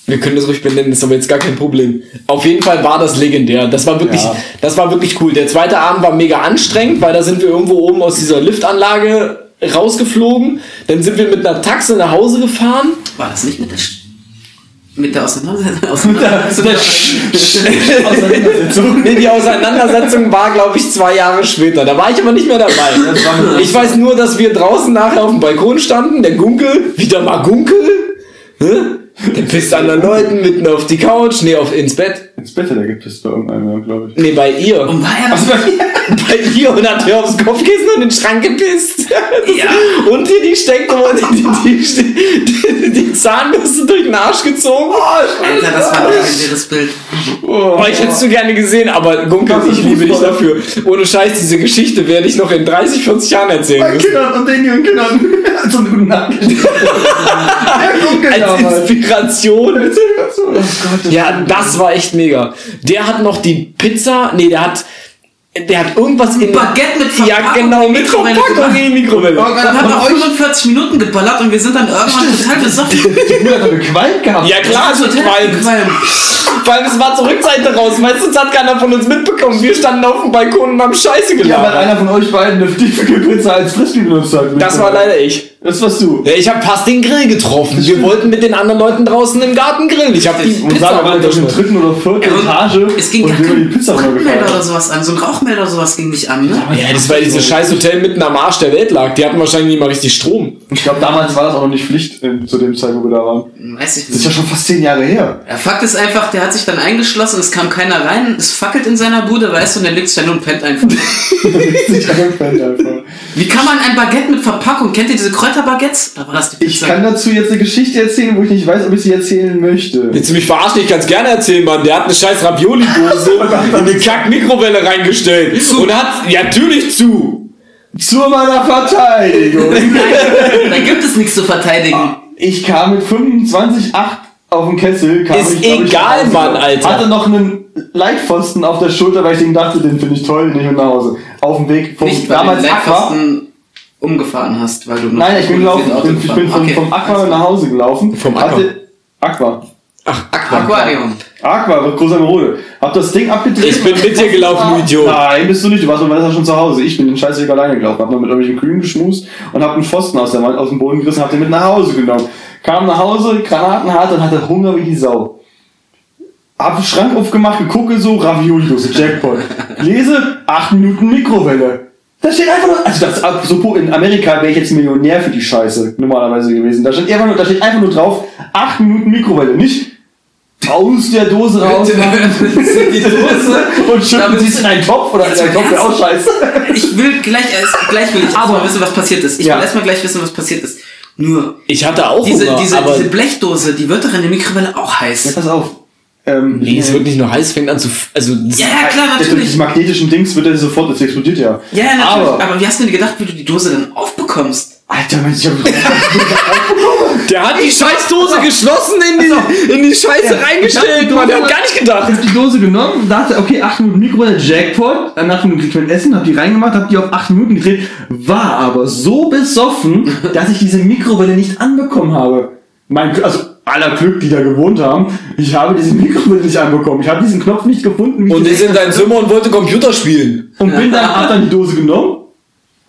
Wir können das ruhig benennen, ist aber jetzt gar kein Problem. Auf jeden Fall war das legendär. Das war wirklich, Ja. das war wirklich cool. Der zweite Abend war mega anstrengend, weil da sind wir irgendwo oben aus dieser Liftanlage rausgeflogen. Dann sind wir mit einer Taxe nach Hause gefahren. War das nicht mit der, Sch mit der Auseinandersetzung? Auseinandersetzung? Auseinandersetzung. Nee, die Auseinandersetzung war, glaube ich, zwei Jahre später. Da war ich aber nicht mehr dabei. Ich weiß nur, dass wir draußen nachher auf dem Balkon standen. Der Gunkel, wieder mal Gunkel. Hä? Der pisst anderen Leuten mitten auf die Couch, nee, auf, ins Bett. Ins Bett hat er gepisst bei irgendeinem, glaube ich. Nee, bei ihr. Und war er das? bei ihr und hat mir aufs Kopfkissen und in den Schrank gepisst. Ja. Und dir die Steckdose, die, die, die, die Zahnbürste durch den Arsch gezogen. Alter, das war ein legendäres Bild. Oh, ich hätte es so gerne gesehen, aber Gunkel, ich liebe dich dafür. Ohne Scheiß, diese Geschichte werde ich noch in 30, 40 Jahren Bei erzählen. müssen. Kindern und den jungen Kindern. so einen guten Nacht. Der Gunkel Als. Inspiration. Oh Gott, Ja, das war echt mega. Der hat noch die Pizza, nee, der hat, der hat irgendwas in Baguette mit Ja, Verpackung genau, in die mit Verpackung in die Mikrowelle. Und dann hat er 45 Minuten geballert und wir sind dann irgendwann total besoffen. Die Bruder hat gequalmt gehabt. Ja klar, ist total Qualm. Qualm. Vor allem, es war zur Rückseite raus. Das hat keiner von uns mitbekommen. Wir standen auf dem Balkon und haben Scheiße Ja, weil einer von euch beiden eine tiefe Pizza als Frisbee benutzt hat. Das war leider ich. Das warst du. Ja, ich habe fast den Grill getroffen. Wir wollten mit den anderen Leuten draußen im Garten grillen. Ich habe die Und Pizza Sarah war in der dritten oder vierten Ja, und Etage Es ging und gar wir haben die kein Pizza Brandmelder oder sowas an. So ein Rauchmelder oder sowas ging nicht an, ne? Ja, das war dieses scheiß Hotel mitten am Arsch der Welt lag. Die hatten wahrscheinlich nicht mal richtig Strom. Ich glaube, damals war das auch noch nicht Pflicht äh, zu dem Zeitpunkt, wo wir da waren. Weiß ich Das ist ja nicht. schon fast zehn Jahre her. Der Fakt ist einfach, der hat sich dann eingeschlossen, es kam keiner rein, es fackelt in seiner Bude, weißt du, und der liegt dann und pennt einfach. Wie kann man ein Baguette mit Verpackung, kennt ihr diese Kräuterbaguettes? Da war das die Ich Pizza. kann dazu jetzt eine Geschichte erzählen, wo ich nicht weiß, ob ich sie erzählen möchte. Willst du mich verarschen? Ich kann es gerne erzählen, Mann. Der hat eine scheiß Ravioli-Dose in eine Kack-Mikrowelle reingestellt. Und hat, ja, natürlich zu. Zu meiner Verteidigung. da gibt es nichts zu verteidigen. Ich kam mit 25,8 auf den Kessel. Kam Ist ich, ich, egal, Hause. Mann, Alter. Hatte noch einen Leitpfosten auf der Schulter, weil ich den dachte, den finde ich toll, den nehme ich mit nach Hause. Auf dem Weg vom Nicht, damals Aqua. Umgefahren hast, weil du noch Nein, ich bin gelaufen. Ich bin, ich bin vom, Okay, vom Aqua alles nach. Hause gelaufen. Vom Aqua? Hatte, Aqua. Ach, Aqua. Aquarium. Aqua, großer Merode. Hab das Ding abgedreht. Ich bin mit dir gelaufen, du Idiot. Nein, bist du nicht. Du warst mit Vanessa schon zu Hause. Ich bin den Scheißweg alleine gelaufen. Hab noch mit irgendwelchen Kühen geschmust und hab einen Pfosten aus, der, aus dem Boden gerissen, hab den mit nach Hause genommen. Kam nach Hause, granatenhart und hatte Hunger wie die Sau. Hab den Schrank aufgemacht, gegucke so, Ravioli-Dose, Jackpot. Lese, 8 Minuten Mikrowelle. Da steht einfach nur, also das, so in Amerika wäre ich jetzt Millionär für die Scheiße, normalerweise gewesen. Da steht einfach nur, da steht einfach nur drauf, 8 Minuten Mikrowelle, nicht aus der Dose raus die Dose. und schütten sie es in einen Topf oder in einen Topf, wäre auch scheiße. Ich will gleich, erst, gleich will ich Aber- erstmal wissen, was passiert ist. Ich Ja. will erstmal gleich wissen, was passiert ist. Nur, Ich hatte auch diese, Hunger, diese, aber diese Blechdose, die wird doch in der Mikrowelle auch Ja, heiß. pass auf. Ähm, nee, es wird nicht nur heiß, fängt an zu, f- also, das- Ja, ja, klar, Durch natürlich. diese magnetischen Dings wird er sofort, das explodiert ja. Ja, ja, natürlich. Aber, Aber, wie hast du denn gedacht, wie du die Dose dann aufbekommst? Alter, Mensch, ich hab, der hat die Scheißdose geschlossen in die, in die Scheiße reingestellt, Mann. Der hat gar nicht gedacht. Ich hab die Dose genommen, dachte, okay, 8 Minuten Mikrowelle, Jackpot, dann nach einem kleinen Essen, hab die reingemacht, hab die auf 8 Minuten gedreht, war aber so besoffen, dass ich diese Mikrowelle nicht anbekommen habe. Mein, also aller Glück, die da gewohnt haben, ich habe diese Mikrowelle nicht anbekommen. Ich habe diesen Knopf nicht gefunden. wie ich Und ist in dein Zimmer und wollte Computer spielen. Und bin dann, hab dann die Dose genommen,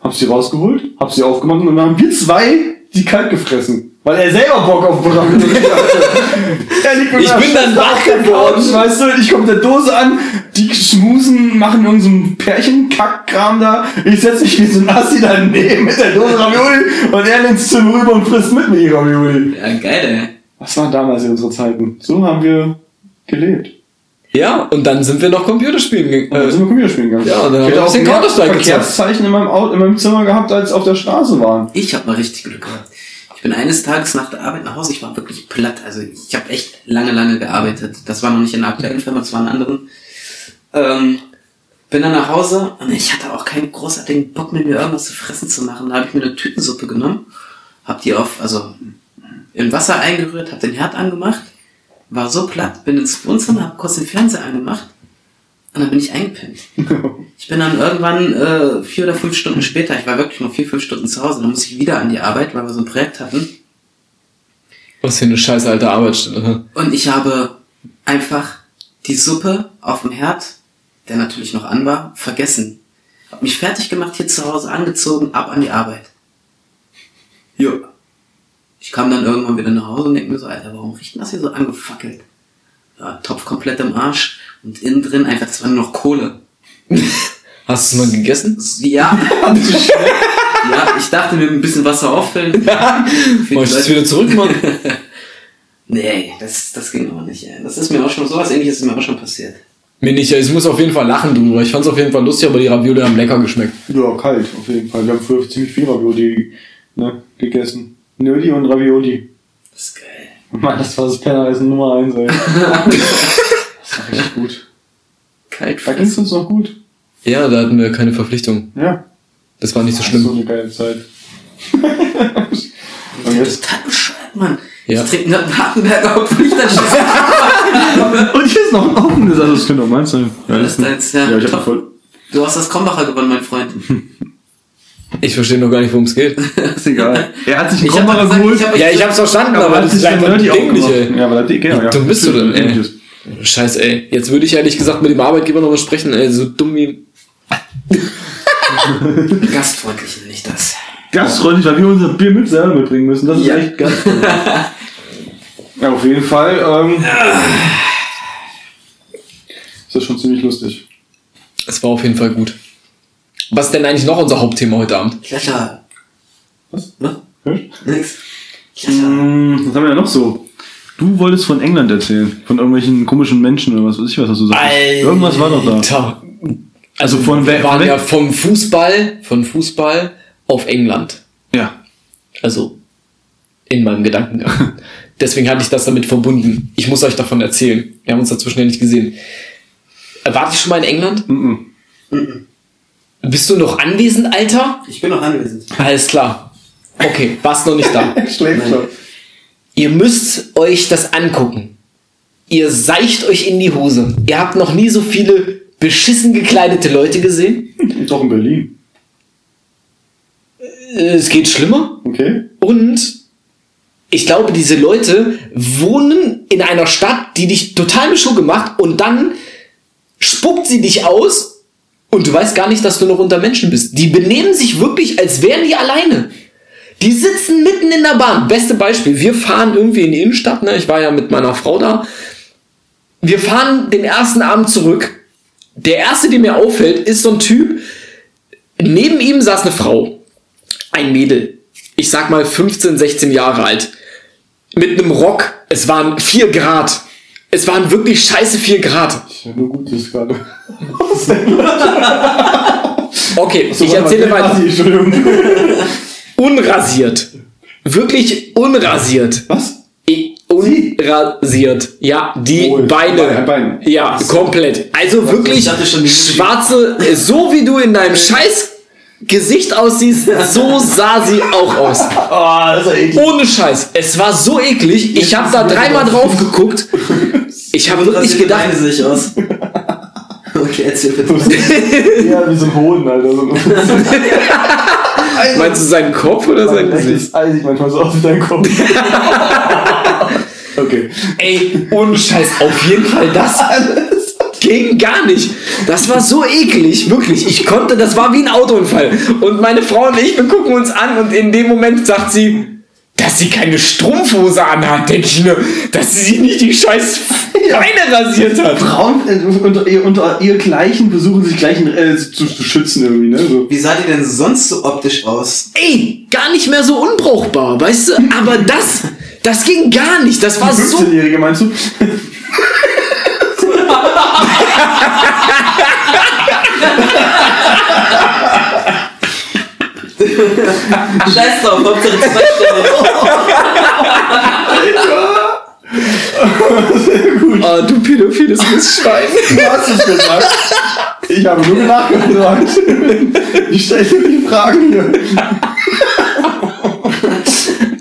hab sie rausgeholt, hab sie aufgemacht und dann haben wir zwei die kalt gefressen. Weil er selber Bock auf Butter hatte. Er liegt mit Ich bin dann wach geworden. Weißt du, ich komme mit der Dose an, die schmusen, machen irgendeinen so einen Pärchen-Kackkram da. Ich setz mich wie so ein Assi daneben mit der Dose Ravioli und er ins Zimmer rüber und frisst mit mir die Ravioli. Ja, geil, ey. Was waren damals in unsere Zeiten? So haben wir gelebt. Ja, und dann sind wir noch Computerspielen dann gegangen. sind wir Computer spielen gegangen. ja, und dann ich haben hätte wir ein auch bisschen Counter-Strike. Verkehrszeichen in meinem, Auto, in meinem Zimmer gehabt, als auf der Straße waren. Ich hab mal richtig Glück gehabt. bin eines Tages nach der Arbeit nach Hause, ich war wirklich platt. Also ich habe echt lange, lange gearbeitet. Das war noch nicht in der aktuellen Firma, das war in anderen. Ähm, bin dann nach Hause und ich hatte auch keinen großartigen Bock mehr, mir irgendwas zu fressen zu machen. Da habe ich mir eine Tütensuppe genommen, hab die auf, also in Wasser eingerührt, hab den Herd angemacht, war so platt, bin ins Wohnzimmer, hab kurz den Fernseher angemacht und dann bin ich eingepennt. Ich bin dann irgendwann äh, vier oder fünf Stunden später, ich war wirklich nur vier, fünf Stunden zu Hause, dann muss ich wieder an die Arbeit, weil wir so ein Projekt hatten. Was für eine scheiß alte Arbeitsstelle. Und ich habe einfach die Suppe auf dem Herd, der natürlich noch an war, vergessen. Hab mich fertig gemacht, hier zu Hause angezogen, ab an die Arbeit. Jo. Ich kam dann irgendwann wieder nach Hause und denk mir so, Alter, warum riecht denn das hier so angefackelt? Ja, Topf komplett im Arsch und innen drin einfach, das war nur noch Kohle. Hast du es mal gegessen? Ja. ja, ich dachte mir ein bisschen Wasser auffüllen. Wolltest du es Leute- wieder zurück machen? Nee, das, das ging aber nicht, ey. Das ist mir auch schon, sowas ähnliches ist mir auch schon passiert. Mir nicht, ich muss auf jeden Fall lachen drüber. Ich fand's auf jeden Fall lustig, aber die Ravioli haben lecker geschmeckt. Ja, kalt, auf jeden Fall. Wir haben früher ziemlich viel Ravioli ne, gegessen. Nöli und Ravioli. Das ist geil. Mann, das war das Pennereisen Nummer 1, ey. das war richtig gut. Kalt Da ging's uns noch gut. Ja, da hatten wir keine Verpflichtung. Ja. Das war nicht so Das ist so schlimm. eine geile Zeit. und Das jetzt? ist total bescheuert, Mann. Ja. Ich trinke einen Hartenberger schon. Und hier ist noch ein offenes, also das könnte auch meins sein. Ja, Das ist deins, ja. Ja, ich hab voll. Du hast das Krombacher gewonnen, mein Freund. Ich verstehe noch gar nicht, worum es geht. Ist egal. Er hat sich einen gesagt, geholt. ich hab Ja, ich hab's verstanden, aber das ist einfach dämlich, ey. Ja, aber das, genau, ja. dumm bist du denn, ey? Scheiße, ey. Jetzt würde ich ehrlich gesagt mit dem Arbeitgeber noch mal sprechen, ey. So dumm wie. Gastfreundlich nenne ich das. Gastfreundlich, weil wir unser Bier mit selber mitbringen müssen. Das ist Ja. echt ganz. Ja, auf jeden Fall. Ähm, ist das schon ziemlich lustig. Es war auf jeden Fall gut. Was ist denn eigentlich noch unser Hauptthema heute Abend? Kletter. Was? Was? Hm? Nix. Kletter. Mm, Was haben wir denn noch so? Du wolltest von England erzählen. Von irgendwelchen komischen Menschen oder was weiß ich, was hast du sagst. Irgendwas war doch da. da. Also von Wir wer? waren von ja vom Fußball, von Fußball auf England. ja. Also in meinem Gedankengang. Deswegen hatte ich das damit verbunden. Ich muss euch davon erzählen. Wir haben uns dazwischen ja nicht gesehen. Äh, Wart ihr schon mal in England? Mhm. Bist du noch anwesend, Alter? Ich bin noch anwesend. Alles klar. Okay, warst noch nicht da. Schläft schon. Ihr müsst euch das angucken. Ihr seicht euch in die Hose. Ihr habt noch nie so viele beschissen gekleidete Leute gesehen. Doch in Berlin. Äh, Es geht schlimmer. Okay. Und ich glaube, diese Leute wohnen in einer Stadt, die dich total in Schuhe macht und dann spuckt sie dich aus und du weißt gar nicht, dass du noch unter Menschen bist. Die benehmen sich wirklich, als wären die alleine. Die sitzen mitten in der Bahn. Beste Beispiel. Wir fahren irgendwie in die Innenstadt. Ne? Ich war ja mit meiner Frau da. Wir fahren den ersten Abend zurück. Der erste, der mir auffällt, ist so ein Typ. Neben ihm saß eine Frau. Ein Mädel. Ich sag mal 15, 16 Jahre alt. Mit einem Rock. Es waren 4 Grad. Es waren wirklich scheiße 4 Grad. Ich höre nur Gutes gerade. Okay, So, ich erzähle weiter. Unrasiert. Wirklich unrasiert. Was? Unrasiert. Ja, die Oh, Beine. Beine. Ja, komplett. Also wirklich dachte schwarze, so wie du in deinem scheiß Gesicht aussiehst, so sah sie auch aus. Ah, das ist ja eklig. Ohne Scheiß. Es war so eklig. Ich habe da dreimal drauf geguckt. Ich habe wirklich gedacht, Beine sehe ich aus. Okay, erzähl bitte. Ja, wie so ein Hoden, Alter. Meinst du seinen Kopf oder sein Gesicht? ist eisig manchmal so aus wie dein Kopf. okay. Ey, ohne Scheiß, auf jeden Fall das alles. Ging gar nicht. Das war so eklig, wirklich. Ich konnte, das war wie ein Autounfall. Und meine Frau und ich, wir gucken uns an und in dem Moment sagt sie, dass sie keine Strumpfhose anhat, denke ich nur, dass sie sich nicht die scheiß Beine rasiert hat. Frauen äh, unter, ihr, unter ihr Gleichen versuchen sich gleich äh, zu, zu schützen irgendwie, ne? So. Wie sah die denn sonst so optisch aus? Ey, gar nicht mehr so unbrauchbar, weißt du? Aber das, das ging gar nicht. Das war so 15-Jährige meinst du? Scheiß drauf, Hauptsache zweistellig. Ah, du pädophiles Missschwein. Du hast es gesagt. Ich habe nur nachgefragt. Ich stelle dir die Fragen hier.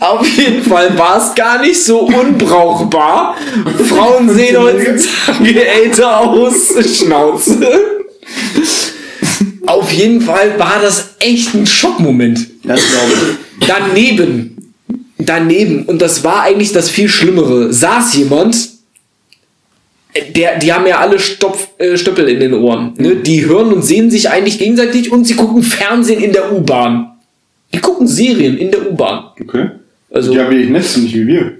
Auf jeden Fall war es gar nicht so unbrauchbar. Frauen sehen heutzutage älter aus. Schnauze. Auf jeden Fall war das echt ein Schockmoment. Das glaube ich. Daneben, daneben, und das war eigentlich das viel Schlimmere, saß jemand, der, die haben ja alle Stopf, äh, Stöppel in den Ohren. Ne? Die hören und sehen sich eigentlich gegenseitig und sie gucken Fernsehen in der U-Bahn. Die gucken Serien in der U-Bahn. Okay. Also, Die haben wenig Netz, nicht wie wir.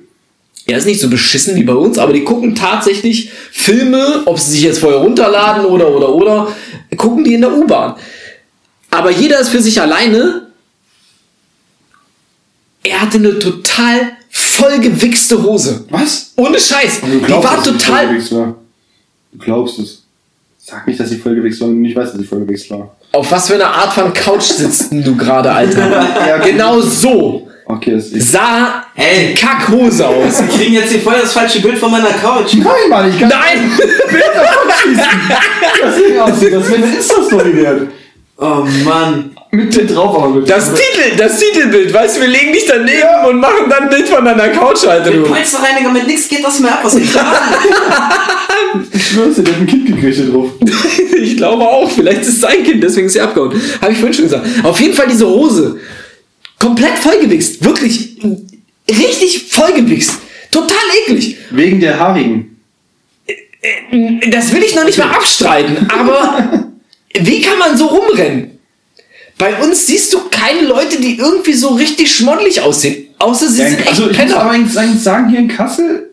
er ist nicht so beschissen wie bei uns, aber die gucken tatsächlich Filme, ob sie sich jetzt vorher runterladen oder oder oder, gucken die in der U-Bahn. Aber jeder ist für sich alleine. Er hatte eine total vollgewichste Hose. Was? Ohne Scheiß. Du Die war total. war. Du glaubst es. Sag nicht, dass sie vollgewichst war, wenn du nicht weißt, dass sie vollgewichst war. Auf was für eine Art von Couch sitzt denn du gerade, Alter? Ja, genau so Okay, das ist. sah Ey. die Kackhose aus. Wir kriegen jetzt hier voll das falsche Bild von meiner Couch. Nein, Mann, ich kann Nein! das nicht aussehen. Das eine Insta-Story wert. Oh Mann. Mit dir drauf, aber mit Das Titel, das Titelbild, weißt du, wir legen dich daneben und machen dann ein Bild von deiner Couch, Alter. Der Du. Polsterreiniger mit nix geht das mehr ab. Was ich da Ich schwör's dir, der hat ein Kind gekriegt hier drauf. Ich glaube auch, vielleicht ist es sein Kind, deswegen ist sie abgehauen. Habe ich vorhin schon gesagt. Auf jeden Fall diese Hose. Komplett vollgewichst. Wirklich. Richtig vollgewichst. Total eklig. Wegen der Haarigen. Das will ich noch nicht mal abstreiten, aber wie kann man so rumrennen? Bei uns siehst du keine Leute, die irgendwie so richtig schmoddelig aussehen. Außer sie sind echt also ich muss Penner. aber eigentlich sagen- sagen, hier in Kassel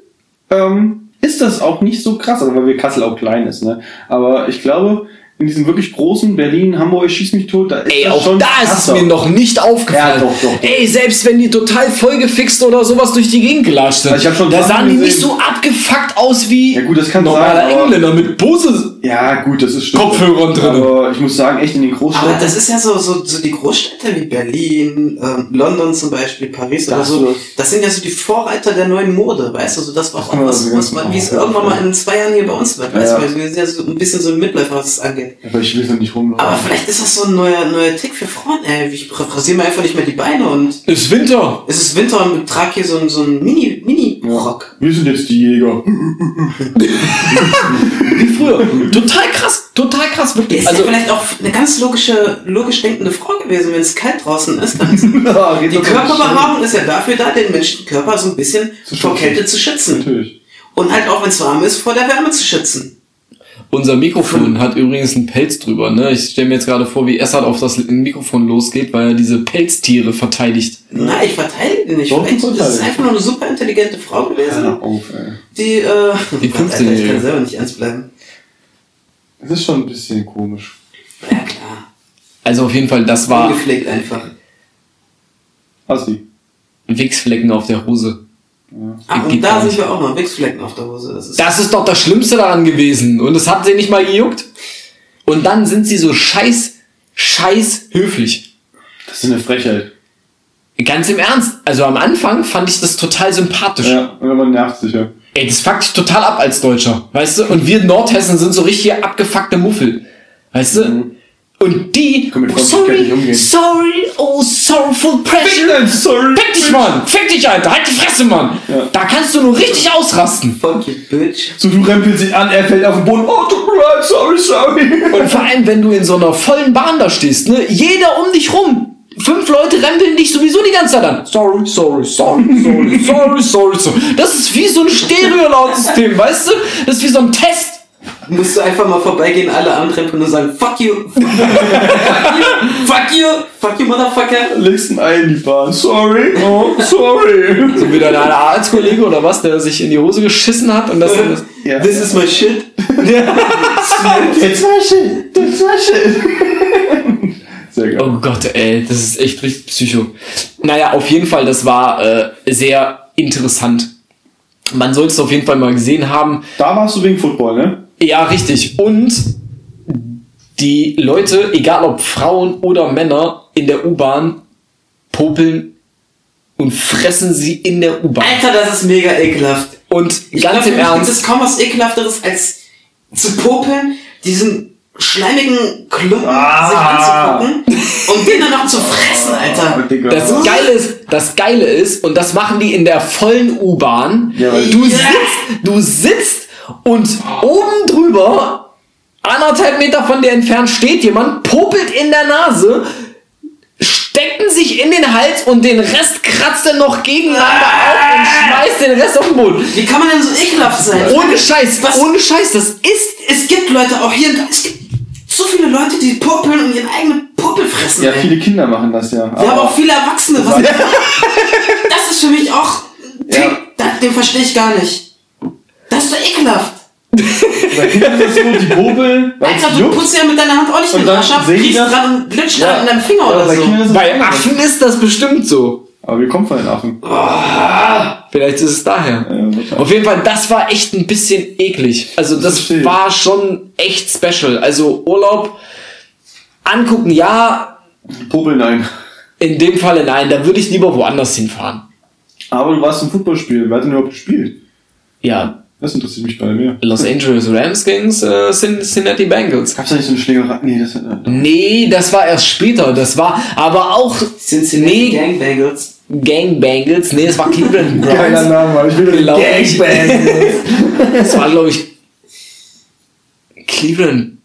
ähm, ist das auch nicht so krass, also weil wir Kassel auch klein ist, ne? Aber ich glaube, in diesem wirklich großen Berlin, Hamburg, schieß mich tot, da ist Ey, auch schon da ist es mir noch nicht aufgefallen. Ja, doch, doch, doch. Ey, selbst wenn die total vollgefixt oder sowas durch die Gegend gelatscht sind, Also da sahen die nicht so abgefuckt aus wie Ja, gut, das kann normaler sein, Engländer mit Bose. Ja, gut, das ist stimmt. Kopfhörern drin. Aber ich muss sagen, echt in den Aber Großstädten. das ist ja so, so, so die Großstädte wie Berlin, ähm, London zum Beispiel, Paris Da oder so. das. Das sind ja so die Vorreiter der neuen Mode, weißt du? So das war auch Ja, was, das was, ganz wie es irgendwann mal in zwei Jahren hier bei uns wird, weißt Ja. du? Wir sind ja so ein bisschen so ein Mitläufer, was das angeht. aber ich will es nicht rumlaufen. Aber vielleicht ist das so ein neuer, neuer Tick für Frauen, ey. Ich rasiere mir einfach nicht mehr die Beine und Ist Winter. es ist Winter und trage hier so ein, so ein Mini, Mini-Rock. Wir sind jetzt die Jäger. Wie früher. Total krass. Total krass. Wirklich. Ist Also, ja vielleicht auch eine ganz logische, logisch denkende Frau gewesen, wenn es kalt draußen ist. Dann ist Die Körperbehaarung ist ja dafür da, den menschlichen Körper so ein bisschen vor. Kälte zu schützen. Natürlich. Und halt auch, wenn es warm ist, vor der Wärme zu schützen. unser Mikrofon hat übrigens einen Pelz drüber. Ne? Ich stelle mir jetzt gerade vor, wie Essert auf das Mikrofon losgeht, weil er diese Pelztiere verteidigt. Na, ich verteidige nicht. Doch, Vielleicht du ist einfach nur eine super intelligente Frau gewesen, Hör auf, die, äh, Die Gott, Alter, 15-Jährige. ich kann selber nicht ernst bleiben. Das ist schon ein bisschen komisch. Ja, klar. Also auf jeden Fall, das war Ungepflegt einfach. Assi. Wichsflecken auf der Hose. Ah, Geht und da sind wir auch noch. Wichsflecken auf der Hose. Das ist Das ist doch das Schlimmste daran gewesen. Und es hat sie nicht mal gejuckt. Und dann sind sie so scheiß, scheiß höflich. Das ist eine Frechheit. Ganz im Ernst. Also am Anfang fand ich das total sympathisch. Ja, und man nervt sich ja. Ey, das fuckt dich total ab als Deutscher. Weißt du? Und wir Nordhessen sind so richtig abgefuckte Muffel. Weißt du? Und die, oh, sorry, sorry, oh, sorrowful pressure. sorry. Fick dich, Mann! Fick dich, Alter! Halt die Fresse, Mann! Ja. Da kannst du nur richtig ausrasten. Fuck you, bitch. So, du rempelst dich an, er fällt auf den Boden. Oh, tut mir leid, sorry, sorry. Und vor allem, wenn du in so einer vollen Bahn da stehst, ne? Jeder um dich rum. Fünf Leute rempeln dich sowieso die ganze Zeit an. Sorry, sorry, sorry, sorry, sorry, sorry, sorry. Das ist wie so ein Stereo-Lautsystem, weißt du? Das ist wie so ein Test. Musst du einfach mal vorbeigehen, alle anrempeln und sagen, fuck you. fuck you. Fuck you. Fuck you, motherfucker. Legst ein Ei in die Bahn. Sorry. Oh, sorry. So wie dein Arbeitskollege oder was, der sich in die Hose geschissen hat und das. das Ja. This is my shit. Das war shit. Das war shit. Geil. oh Gott, ey, das ist echt richtig psycho. Naja, auf jeden Fall, das war äh, sehr interessant. Man sollte es auf jeden Fall mal gesehen haben. Da warst du wegen Football, ne? Ja, richtig. Und die Leute, egal ob Frauen oder Männer, in der U-Bahn popeln und fressen sie in der U-Bahn. Alter, das ist mega ekelhaft. Und Ich ganz glaub, im Ernst, es kaum was ekelhafteres als zu popeln, diesen schleimigen Klumpen Ah. sich anzugucken und den dann noch zu fressen, Alter. Digga. das Geile ist, das Geile ist, und das machen die in der vollen U-Bahn. Ja, du Ja. sitzt, du sitzt und oben drüber, anderthalb Meter von dir entfernt, steht jemand, popelt in der Nase, stecken sich in den Hals und den Rest kratzt er noch gegeneinander auf und schmeißt den Rest auf den Boden. Wie kann man denn so ekelhaft sein? Ohne Scheiß, Was- ohne Scheiß, das ist Es gibt Leute auch hier, es gibt so viele Leute, die popeln und ihren eigenen Popel fressen. Ja, ey. viele Kinder machen das ja. Wir haben auch viele Erwachsene. Was, das ist für mich auch. Ja. Den, den verstehe ich gar nicht. Das ist doch ekelhaft. Bei Kindern ist es so, die weil Alter, du juckt. putzt ja mit deiner Hand auch nicht Und den dann Arsch ab, sehen die kriegst das- dran und glitscht Ja. dran in deinem Finger Ja, oder bei so. Bei. Affen ist das bestimmt so. Aber wir kommen von den Affen. Vielleicht ist es daher. Ja. Auf jeden Fall, das war echt ein bisschen eklig. Also das ich. war schon echt special. Also Urlaub angucken, ja, Popel nein. in dem Falle nein, da würde ich lieber woanders hinfahren. Aber du warst im Footballspiel. Wer hat denn überhaupt gespielt? Ja, Das interessiert mich gerade mehr. Los Angeles Rams gegen's äh, Cin- Cincinnati Bengals. Gab's da nicht so eine Schlägerei? Nee, das hat. Nee, das war erst später. Das war aber auch Cincinnati nee, Gangbangles. Gang Bengals. Nee, es war Cleveland Browns. Name, aber ich will Glaub ich. Gangbang. Es war, glaube ich, Cleveland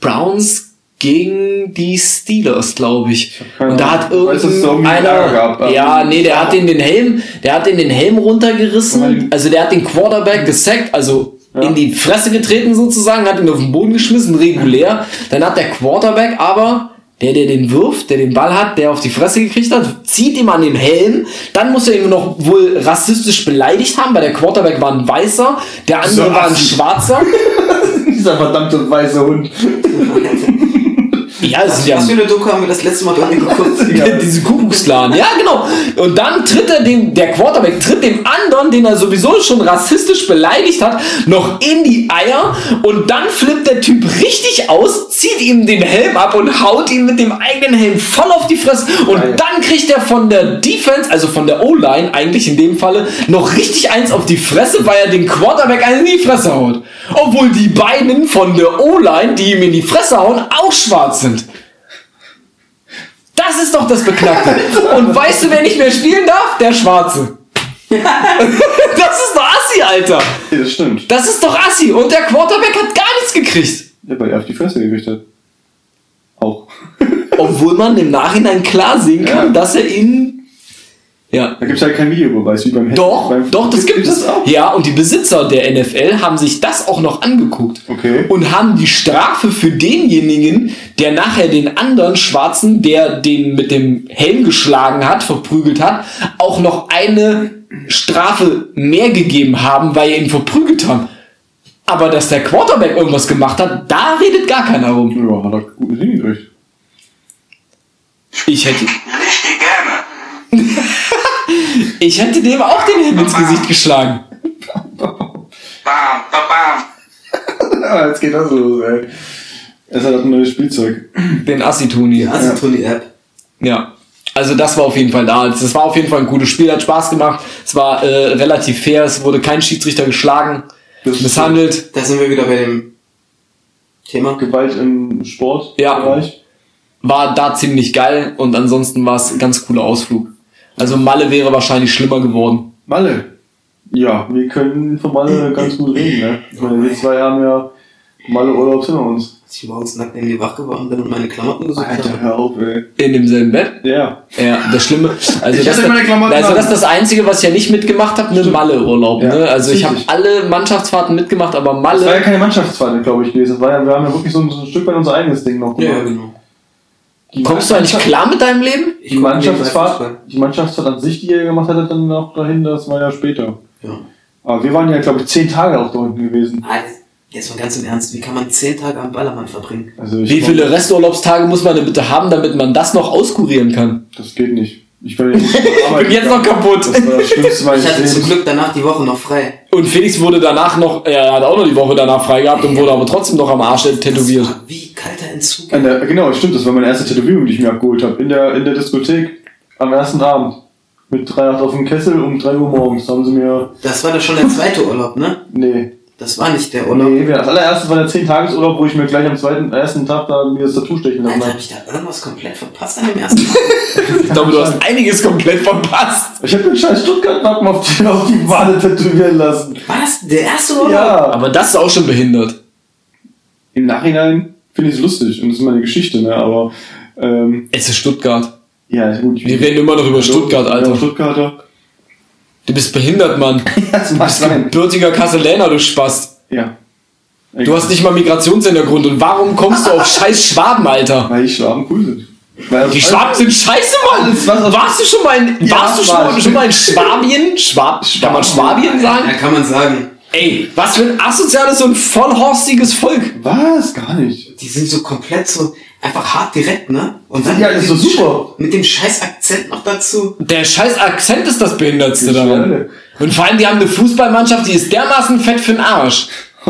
Browns gegen die Steelers, glaube ich. Und da hat irgendeiner, aber- ja, nee, der hat den den Helm, der hat den den Helm runtergerissen. Also der hat den Quarterback gesackt, also Ja. in die Fresse getreten sozusagen, hat ihn auf den Boden geschmissen, regulär. Dann hat der Quarterback aber der, der den wirft, der den Ball hat, der auf die Fresse gekriegt hat, zieht ihm an den Helm. Dann muss er ihn noch wohl rassistisch beleidigt haben, weil der Quarterback war ein Weißer, der andere So war ein. Schwarzer. Dieser verdammte weiße Hund. Ja, das ist ja was für eine Doku haben wir das letzte Mal bei mir geguckt? Ja. diese Kuckucksklan. Ja, genau. Und dann tritt er dem, der Quarterback tritt dem anderen, den er sowieso schon rassistisch beleidigt hat, noch in die Eier und dann flippt der Typ richtig aus, zieht ihm den Helm ab und haut ihn mit dem eigenen Helm voll auf die Fresse und Geil. dann kriegt er von der Defense, also von der O-Line eigentlich in dem Falle, noch richtig eins auf die Fresse, weil er den Quarterback einen in die Fresse haut. Obwohl die beiden von der O-Line, die ihm in die Fresse hauen, auch schwarz sind. Das ist doch das Beknackte. Und weißt du, wer nicht mehr spielen darf? Der Schwarze. das ist doch Assi, Alter. Ja, das stimmt. Das ist doch Assi. Und der Quarterback hat gar nichts gekriegt. Ja, weil er auf die Fresse gekriegt hat. Auch. Obwohl man im Nachhinein klar sehen kann, Ja. dass er ihn. Ja. Da gibt's halt kein Videobeweis wie beim Head- Doch, beim doch, das gibt es. auch. Ja, und die Besitzer der NFL haben sich das auch noch angeguckt. Okay. Und haben die Strafe für denjenigen, der nachher den anderen Schwarzen, der den mit dem Helm geschlagen hat, verprügelt hat, auch noch eine Strafe mehr gegeben haben, weil er ihn verprügelt haben. Aber dass der Quarterback irgendwas gemacht hat, da redet gar keiner rum. Ja, hat er gut hingekriegt. Ich hätte, Richtig gerne. ich hätte dem auch den Helm ins Gesicht geschlagen. Bam, bam, bam. Jetzt geht das los, ey. Es hat ein neues Spielzeug. Den Assi-Toni. Also Tony App. Ja. Also das war auf jeden Fall da. Das war auf jeden Fall ein gutes Spiel, hat Spaß gemacht. Es war äh, relativ fair, es wurde kein Schiedsrichter geschlagen, Das misshandelt. Da sind wir wieder bei dem Thema. Gewalt im Sportbereich. Ja. War da ziemlich geil und ansonsten war es ein ganz cooler Ausflug. Also Malle wäre wahrscheinlich schlimmer geworden. Malle. Ja, wir können von Malle ganz gut reden, ne? Ich meine, wir zwei haben ja Malle Urlaub hinter uns. Als ich morgens nackt irgendwie wach geworden bin und meine Klamotten gesucht Alter, habe. hör auf, ey. In demselben Bett. Ja. Ja, das Schlimme. Also Ich das, hatte meine Klamotten also das ist das Einzige, was ich ja nicht mitgemacht habe, ne Malle-Urlaub. Ja, Ne? Also ich habe alle Mannschaftsfahrten mitgemacht, aber Das war ja Malle. keine Mannschaftsfahrt, glaube ich, gewesen. Das war ja, wir haben ja wirklich so ein, so ein Stück weit unser eigenes Ding noch Ja, gemacht. genau. Die Kommst du eigentlich klar mit deinem Leben? Ich Die Mannschaftsfahrt, die Mannschaftsfahrt an sich, die ihr gemacht hattet, dann auch dahin, das war ja später. Ja. Aber wir waren ja, glaube ich, zehn Tage auch da unten gewesen. Ah, Jetzt mal ganz im Ernst, wie kann man zehn Tage am Ballermann verbringen? Also Wie viele Resturlaubstage muss man denn bitte haben, damit man das noch auskurieren kann? Das geht nicht. Ich bin, jetzt, bin jetzt noch kaputt. Das war das Schlimmste Ich hatte zum. Glück danach die Woche noch frei. Und Felix wurde danach noch, er hat auch noch die Woche danach frei gehabt und wurde aber trotzdem noch am Arsch tätowiert. Das war Wie kalter Entzug. Der, genau, stimmt, das war meine erste Tätowierung, die ich mir abgeholt habe. In der, in der Diskothek am ersten Abend. Mit 3 Nacht auf dem Kessel um 3 Uhr morgens haben sie mir. Das war doch schon der zweite Urlaub, ne? Nee. Das war nicht der Urlaub. Nee, das allererste war der 10-Tages-Urlaub, wo ich mir gleich am zweiten, ersten Tag da mir das Tattoo stechen lassen habe. hab ich da irgendwas komplett verpasst an dem ersten Tag? Ich glaube, du hast einiges komplett verpasst. Ich habe den scheiß Stuttgart-Wappen auf die, auf die Wade tätowieren lassen. War das der erste Urlaub? Ja. Aber das ist auch schon behindert. Im Nachhinein finde ich es lustig und das ist meine Geschichte, ne? Aber ähm, Es ist Stuttgart. ja, ist gut. Wir reden immer noch über Stuttgart, Alter. Stuttgarter. Du bist behindert, Mann. Das mag sein. Bürtiger Kasseläner, du Spast. Ja. Du hast nicht mal Migrationshintergrund und warum kommst du auf scheiß Schwaben, Alter? Weil die Schwaben cool sind. Weil Die Schwaben sind scheiße, Mann! Was Warst du schon mal in, Ja, warst du schon, mal, schon mal in Schwabien? Schwab, kann man Schwabien sagen? Ja, kann man sagen. Ey, was für ein asoziales und vollhorstiges Volk. Was? Gar nicht. Die sind so komplett so einfach hart direkt, ne? Und dann Ja, mit das ist dem doch super. Mit dem scheiß Akzent noch dazu. Der scheiß Akzent ist das Behindertste Ich daran. schwöre. Und vor allem, die haben eine Fußballmannschaft, die ist dermaßen fett für den Arsch.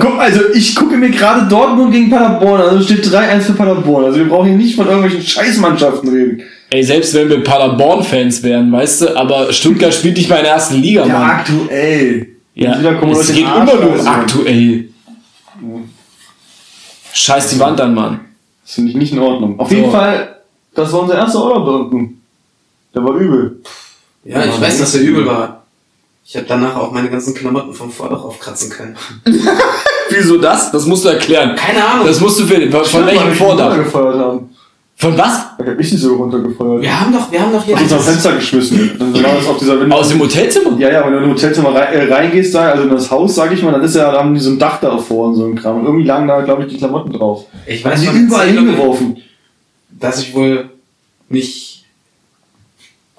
Guck, also ich gucke mir gerade Dortmund gegen Paderborn, an, also steht 3-1 für Paderborn. Also wir brauchen hier nicht von irgendwelchen Scheißmannschaften reden. Ey, selbst wenn wir Paderborn-Fans wären, weißt du, aber Stuttgart spielt nicht mal in der ersten Liga, Ja, Mann. aktuell. Ja, wir es geht immer nur raus, aktuell. Scheiß die Wand an, Mann. Das finde ich nicht in Ordnung. Auf So. jeden Fall, das war unser erster Urlaub da unten. Der war übel. Ja, ich weiß, dass der übel war. Ich habe danach auch meine ganzen Klamotten vom Vordach aufkratzen können. Wieso das? Das musst du erklären. Keine Ahnung. Das musst du für, von welchem Vordach? haben. Von was? Da hab ich die so runtergefeuert. wir haben doch, wir haben doch hier Aus unserem Fenster geschmissen. Dann war das auf dieser Aus dem Hotelzimmer? Ja, ja, wenn du in ein Hotelzimmer rein, äh, reingehst, da, also in das Haus, sag ich mal, dann ist ja, da haben die so ein Dach davor und so ein Kram. Und irgendwie lagen da, glaube ich, die Klamotten drauf. Ich weiß von überall hingeworfen. dass ich wohl mich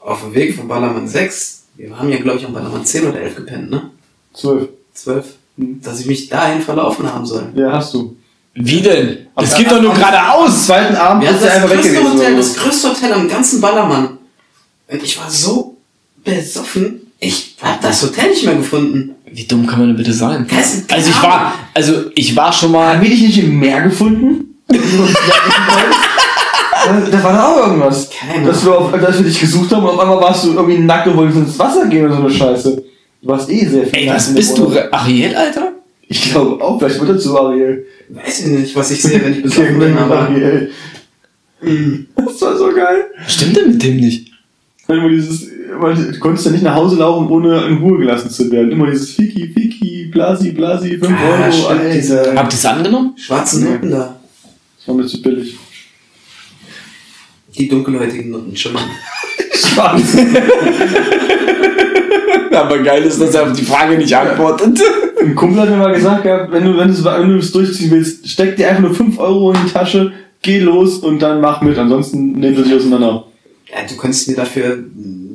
auf dem Weg von Ballermann 6, wir haben ja glaube ich am Ballermann 10 oder 11 gepennt, ne? Zwölf. 12. Hm. Dass ich mich dahin verlaufen haben soll. Ja, hast du. Wie denn? Das Am- geht doch nur geradeaus. zweiten Abend Wir hatten ist er das einfach weg größte. Hotel, oder das größte Hotel am ganzen Ballermann. Und ich war so besoffen, ich hab das Hotel nicht mehr gefunden. Wie dumm kann man denn bitte sein? Das ist Also ich war, also ich war schon Haben mal. wir dich nicht im Meer gefunden? da, war da auch irgendwas. Keine Dass wir, auf, dass wir dich gesucht haben und auf einmal warst du irgendwie nackt und wolltest ins Wasser gehen oder so eine Scheiße. Du warst eh sehr viel Ey, was bist du? Ariel, Alter? Ich glaube auch, vielleicht wird er zu Ariel. Weiß ich nicht, was ich sehe, wenn ich besoffen bin, aber. Ariel. Das war so geil. Was stimmt denn mit dem nicht? Immer dieses, du konntest ja nicht nach Hause laufen, ohne in Ruhe gelassen zu werden. Immer dieses Fiki, Fiki, Blasi, Blasi, 5 Ah, Euro, Alter. Habt ihr es angenommen? Schwarze Noten da. Das war mir zu billig. Die dunkelhäutigen Noten, Entschuldigung. Schwarz. Aber geil ist, dass er auf die Frage nicht antwortet. Ein Kumpel hat mir mal gesagt, gehabt, wenn du, wenn du es wenn du es durchziehen willst, steck dir einfach nur 5 Euro in die Tasche, geh los und dann mach mit. Ansonsten nehmen sie dich auseinander. Ja, du könntest mir dafür mm,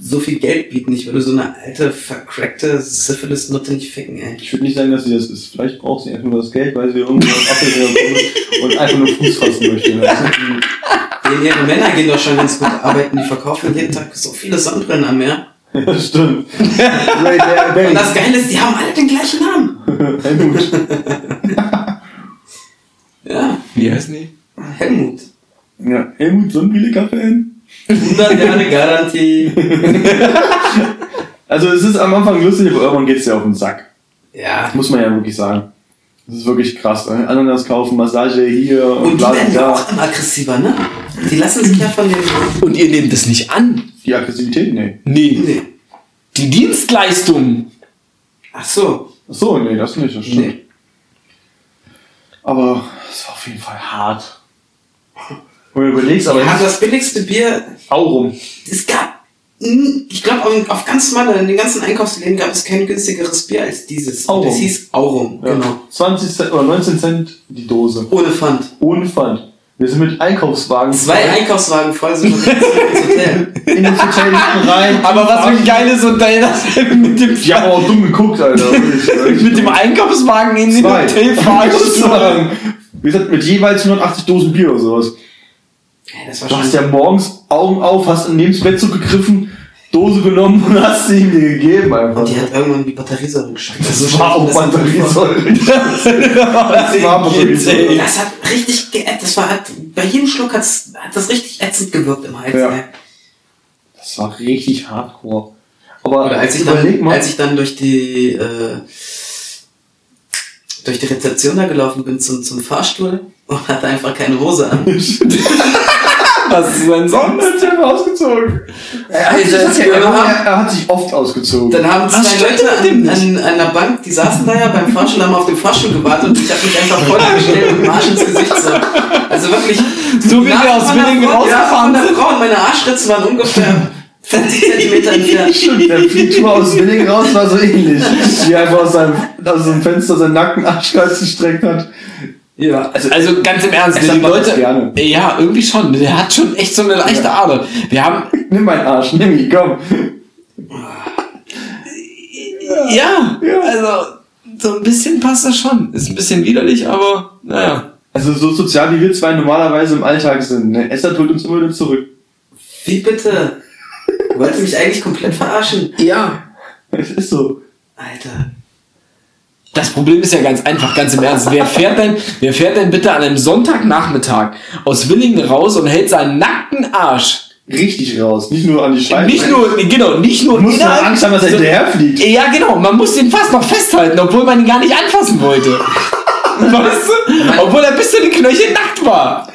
so viel Geld bieten. Ich würde so eine alte, vercrackte Syphilis-Nutte nicht ficken, ey. Ich würde nicht sagen, dass sie das ist. Vielleicht braucht sie einfach nur das Geld, weil sie irgendwo was abgehört und einfach nur Fuß fassen möchte. Denn ihre Männer gehen doch schon ganz gut arbeiten. Die verkaufen jeden Tag so viele Sonnenbrillen am Meer. Ja, stimmt. Ray Bar- Und das Geile ist, die haben alle den gleichen Namen. Helmut. Ja, Wie heißt die? Helmut. Ja, Helmut Sonnenbrille-Fan. 100 Jahre Garantie. Also es ist am Anfang lustig, aber irgendwann geht es ja auf den Sack. Ja. Muss man ja wirklich sagen. Das ist wirklich krass. Ne? Ananas kaufen, Massage hier und, Und die bla werden ja auch immer aggressiver, ne? Die lassen sich ja von den... Und ihr nehmt es nicht an. Die Aggressivität? Nee. Nee. Nee. Die Dienstleistung. Ach so. Ach so, nee, das nicht, das stimmt. Nee. Aber es war auf jeden Fall hart. Wenn du überlegst, aber Wir haben das billigste Bier... Aurum. Es gab... Ich glaube, auf ganz Malle, in den ganzen Einkaufsläden gab es kein günstigeres Bier als dieses. Aurum. Das hieß Aurum, Ja. genau. 20 Cent oder 19 Cent die Dose. Ohne Pfand. Ohne Pfand. Wir sind mit Einkaufswagen Zwei Einkaufswagen voll sind wir ins Hotel. in das Hotel rein. Aber was für ein geiles Hotel das mit dem, Die haben auch dumm geguckt, Alter. mit dem Einkaufswagen in den. Hotel fahren. Einkaufswagen. Wie gesagt, mit jeweils 180 Dosen Bier oder sowas. Ja, das war Du schon. hast ja morgens Augen auf, hast neben das Bett so gegriffen, Dose genommen und hast sie ihm gegeben einfach. und die hat irgendwann die Batteriesäure geschockt. Das war auch das Batteriesäure. Das war Batteriesäure. Das hat richtig geätzt. Das war hat, bei jedem Schluck hat's, hat das richtig ätzend gewirkt im Hals. Ja. Das war richtig hardcore. Aber Oder als ich dann, mal, als ich dann durch die äh, durch die Rezeption da gelaufen bin zum, zum Fahrstuhl und hatte einfach keine Hose an. Was ist denn sonst? Sich ausgezogen. Er hat, sich, Alter, das ja, wir er, haben- er hat sich oft ausgezogen. Dann haben zwei Leute dem an, an, an einer Bank, die saßen da ja beim Fahrstuhl, haben auf dem Fahrstuhl gewartet und ich habe mich einfach vorgestellt und Arsch ins Gesicht so. Also wirklich. So wie wir aus der Willingen ja, rausgefahren der sind. Frau und meine Arschritze waren ungefähr 50 Zentimeter entfernt. Stimmt, der Fliegtour aus Willing raus war so ähnlich. Wie er einfach aus seinem, aus dem Fenster seinen nackten Arschkreis gestreckt hat. Ja. Also, Also ganz im Ernst, die Leute. Ja, irgendwie schon. Der hat schon echt so eine leichte Ader. Wir haben. nimm meinen Arsch, nimm ihn, komm. Ja, Ja. also so ein bisschen passt das schon. Ist ein bisschen widerlich, aber naja. Also so sozial wie wir zwei normalerweise im Alltag sind. Ne? Esther holt uns immer wieder zurück. Wie bitte? Wollt ihr mich eigentlich komplett verarschen? Ja. Es ist so. Alter. Das Problem ist ja ganz einfach, ganz im Ernst. Wer fährt denn, wer fährt denn bitte an einem Sonntagnachmittag aus Willingen raus und hält seinen nackten Arsch? Richtig raus. Nicht nur an die Scheibe. Nicht nur, genau, nicht nur nur innerhalb- Angst haben, dass er so- hinterher fliegt. Ja, genau, man muss den fast noch festhalten, obwohl man ihn gar nicht anfassen wollte. Weißt du? Obwohl er bis zu den Knöcheln nackt war.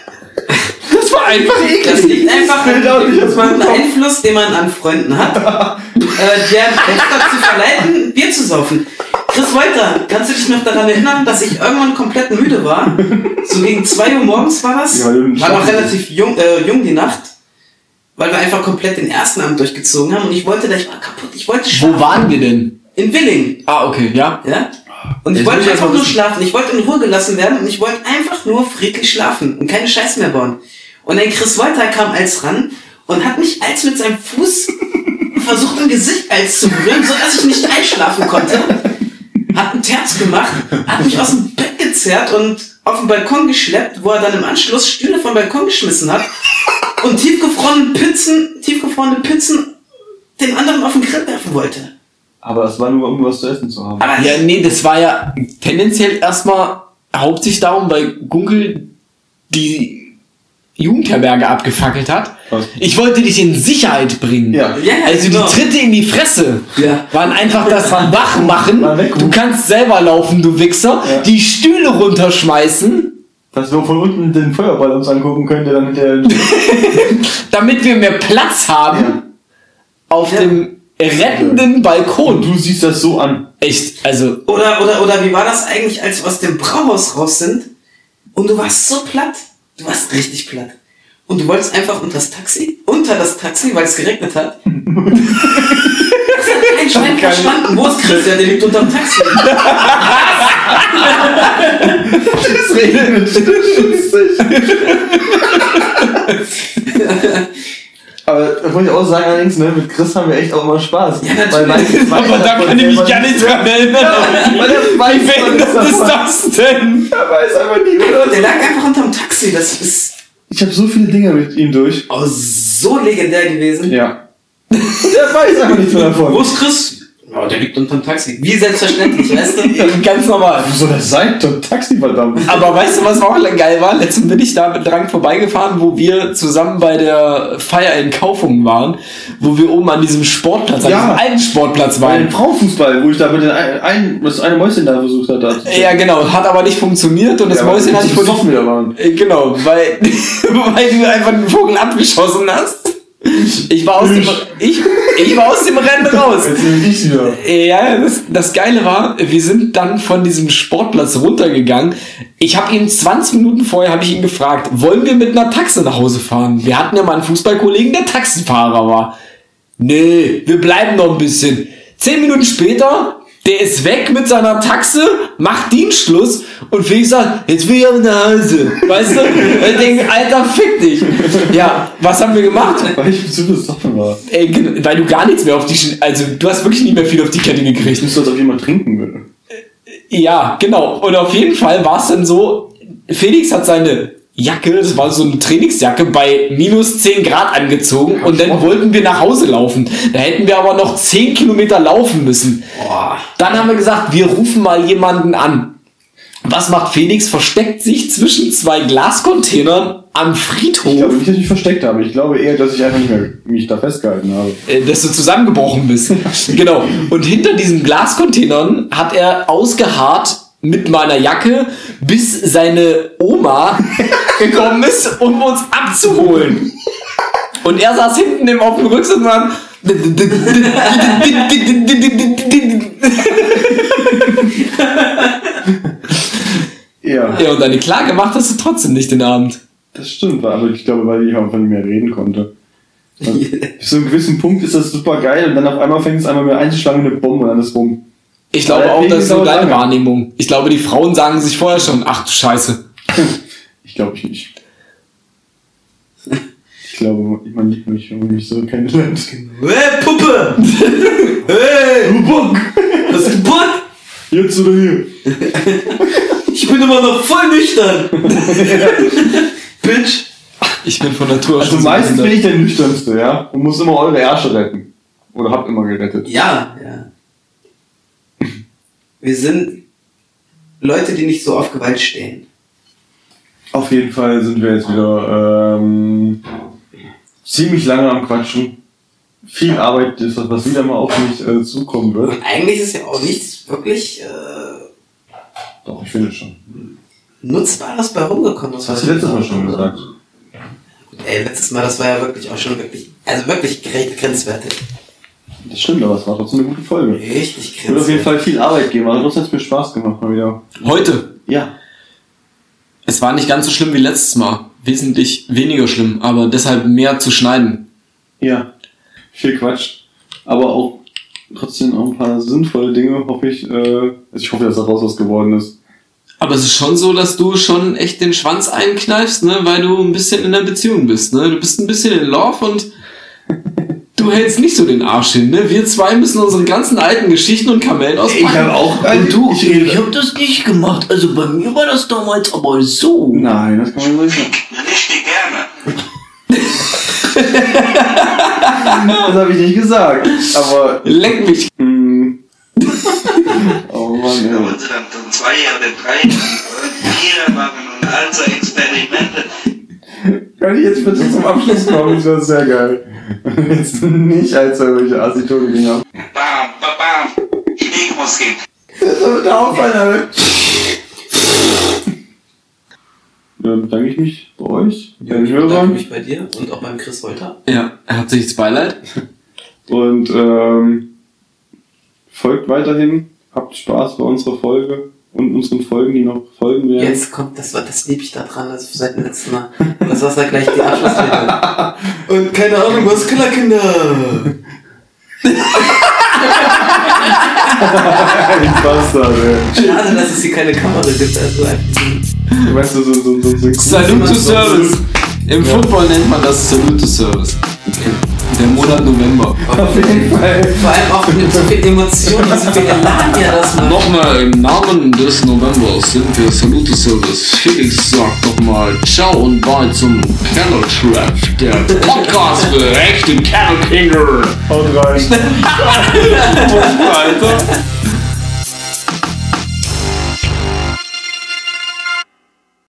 Das war einfach eklig. Das liegt einfach an dem. Einfluss, den man an Freunden hat, äh, der dazu verleiten, Bier zu saufen. Chris Wolter, kannst du dich noch daran erinnern, dass ich irgendwann komplett müde war? So gegen 2 Uhr morgens war das. Ja, war noch relativ jung, äh, jung die Nacht. Weil wir einfach komplett den ersten Abend durchgezogen haben und ich wollte, ich war kaputt, ich wollte schlafen. Wo waren wir denn? In Willingen. Ah, okay, ja. Ja? Und ich Jetzt wollte ich einfach nur wissen. schlafen. Ich wollte in Ruhe gelassen werden und ich wollte einfach nur friedlich schlafen und keine Scheiße mehr bauen. Und ein Chris Wolter kam als ran und hat mich als mit seinem Fuß versucht im Gesicht als zu berühren, so dass ich nicht einschlafen konnte. Hat einen Terz gemacht, hat mich aus dem Bett gezerrt und auf den Balkon geschleppt, wo er dann im Anschluss Stühle vom Balkon geschmissen hat und tiefgefrorene Pizzen, tiefgefrorene Pizzen den anderen auf den Grill werfen wollte. Aber das war nur, um was zu essen zu haben. Aber Ja, nee, das war ja tendenziell erstmal hauptsächlich darum, weil Gunkel die Jugendherberge abgefackelt hat. Was? Ich wollte dich in Sicherheit bringen. Ja. Ja, Also genau. die Tritte in die Fresse Ja. waren einfach das Wachmachen. Du kannst selber laufen, du Wichser. Ja. Die Stühle runterschmeißen, Dass wir von unten den Feuerball uns angucken können, der dann mit der. damit wir mehr Platz haben auf Ja. dem rettenden Balkon. Du siehst das so an. Echt, also Oder, oder, oder wie war das eigentlich, als wir aus dem Brauhaus raus sind und du warst so platt? Du warst richtig platt. Und du wolltest einfach unter das Taxi, unter das Taxi, weil es geregnet hat. Das hat kein Schwein verstanden. Wo ist Chris? Ja, der liegt unter dem Taxi. Es regnet. Aber da muss ich auch sagen, allerdings, ne, mit Chris haben wir echt auch immer Spaß. Ja, natürlich. Weil meistens weiß Aber er da kann ich mich gar nicht dran erinnern. Weil er weiß, Wie behindert was ist das denn? Er weiß einfach nie, wo Der das lag einfach unterm Taxi. Das ist Ich habe so viele Dinge mit ihm durch. oh, so legendär gewesen. Ja. Und er weiß einfach nichts mehr davon. Wo ist Chris? Ja, der liegt unterm Taxi. Wie selbstverständlich, weißt du? Ganz normal. Das sein? Doch Taxi, verdammt. Aber weißt du, was auch geil war? Letztens bin ich da mit dran vorbeigefahren, wo wir zusammen bei der Feier in Kaufungen waren, wo wir oben an diesem Sportplatz, an Ja. diesem alten Sportplatz waren. Frauenfußball, wo ich da mit den ein, ein, das eine Mäuschen da versucht hatte. Ja, genau, hat aber nicht funktioniert und das Ja, Mäuschen hat nicht funktioniert. besoffen wieder waren. Äh, Genau, weil, weil du einfach den Vogel abgeschossen hast. Ich war aus dem, ich, ich war aus dem Rennen raus. Ich wieder. Ja, das, das Geile war, wir sind dann von diesem Sportplatz runtergegangen. Ich habe ihn 20 Minuten vorher habe ich ihn gefragt, wollen wir mit einer Taxe nach Hause fahren? Wir hatten ja mal einen Fußballkollegen, der Taxifahrer war. Nee, wir bleiben noch ein bisschen. Zehn Minuten später, der ist weg mit seiner Taxe, macht Dienstschluss und Felix sagt, jetzt will ich aber nach Hause. Weißt du? Ich denke, Alter, fick dich. Ja, was haben wir gemacht? Weil ich zu besoffen war. Ey, weil du gar nichts mehr auf die, also du hast wirklich nicht mehr viel auf die Kette gekriegt. Ich müsste, ob jemand trinken würde. Ja, genau. Und auf jeden Fall war es dann so, Felix hat seine Jacke, das war so eine Trainingsjacke, bei minus 10 Grad angezogen und dann wollten wir nach Hause laufen. Da hätten wir aber noch 10 Kilometer laufen müssen. Dann haben wir gesagt, wir rufen mal jemanden an. Was macht Felix? Versteckt sich zwischen zwei Glascontainern am Ich Friedhof, glaube nicht, dass ich mich versteckt habe. Ich glaube eher, dass ich einfach nicht mehr mich da festgehalten habe. äh, dass du zusammengebrochen bist. genau. Und hinter diesen Glascontainern hat er ausgeharrt mit meiner Jacke, bis seine Oma gekommen ist, um uns abzuholen. Und er saß hinten im, auf dem Rücksitz und Ja, Ja, und deine Klage macht hast du trotzdem nicht den Abend. das stimmt, aber ich glaube, weil ich einfach nicht mehr reden konnte. Bis zu einem gewissen Punkt ist das super geil und dann auf einmal fängt es einmal mehr einzuschlagen wie eine Bombe und dann ist rum. Ich glaube auch, das ist so dauert deine. Wahrnehmung. Ich glaube, die Frauen sagen sich vorher schon, ach du Scheiße. Ich glaube ich nicht. Ich glaube, man liebt mich, wenn man mich so kennenlernt. Hey, Puppe! hey! Du Bock! Hast du Bock? Jetzt oder hier? Ich bin immer noch voll nüchtern! Bitch! Ich bin von Natur Also schon so meistens bin ich der Nüchternste, ja? Und muss immer eure Ärsche retten. Oder habt immer gerettet. Ja, ja. Wir sind Leute, die nicht so auf Gewalt stehen. Auf jeden Fall sind wir jetzt wieder ähm, ziemlich lange am Quatschen. Viel Arbeit, ist das, was wieder mal auf mich äh, zukommen wird. Und eigentlich ist ja auch nichts wirklich äh, Doch, ich finde schon. Nutzbares bei rumgekommen. Das hast du letztes Mal schon gesagt. Ey, letztes Mal, das war ja wirklich auch schon wirklich, also wirklich gre- grenzwertig. Das stimmt, aber es war trotzdem eine gute Folge. Richtig Wird auf jeden. Fall viel Arbeit geben, aber trotzdem hat es mir Spaß gemacht mal wieder. Heute. Ja. Es war nicht ganz so schlimm wie letztes Mal. Wesentlich weniger schlimm, aber deshalb mehr zu schneiden. Ja. Viel Quatsch. Aber auch trotzdem auch ein paar sinnvolle Dinge, hoffe ich. Äh, also ich hoffe, dass daraus was geworden ist. Aber es ist schon so, dass du schon echt den Schwanz einkneifst, ne, weil du ein bisschen in der Beziehung bist, ne? Du bist ein bisschen in Love und du hältst nicht so den Arsch hin, ne? Wir zwei müssen unsere ganzen alten Geschichten und Kamellen auspacken. auch. Und du, ich, ich, hab das nicht gemacht. Also bei mir war das damals aber so. Nein, das kann man nicht sagen. Richtig gerne. Das habe ich nicht gesagt. Aber. Leck mich. Mh. oh Mann, ja. dann zwei oder drei oder vier machen und all so Experimente. Kann ich jetzt bitte zum Abschluss kommen? Das wäre sehr geil. Jetzt nicht als irgendwelche Assi-Dinger. Bam, bam, bam. Die Wege muss gehen. Das soll bitte aufhören, Alter. Dann bedanke ich mich bei euch, bei den Ich bedanke Hörern. mich bei dir und auch beim Chris Wolter. Ja, herzliches Beileid. Und ähm, folgt weiterhin, habt Spaß bei unserer Folge und unseren Folgen, die noch folgen werden. Jetzt kommt, das war, das liebe ich da dran, also seit dem letzten Mal. Das war da gleich die Abschlussrede. Und keine Ahnung, was Killerkinder. Bastard, ey. Schade, dass es hier keine Kamera gibt, also einfach diesen Du weißt, so, so, so, so, so Salute to Service. Im Football nennt man das Salute to Service. Der Monat November. Auf jeden Fall. Vor allem auch mit so viel Emotion und so viel Elan, ja das macht. Nochmal im Namen des Novembers sind wir Salute Service. Felix sagt nochmal Ciao und bye zum Kennel Trap, der Podcast für echte Kennel Kinder. Haut rein. Alter.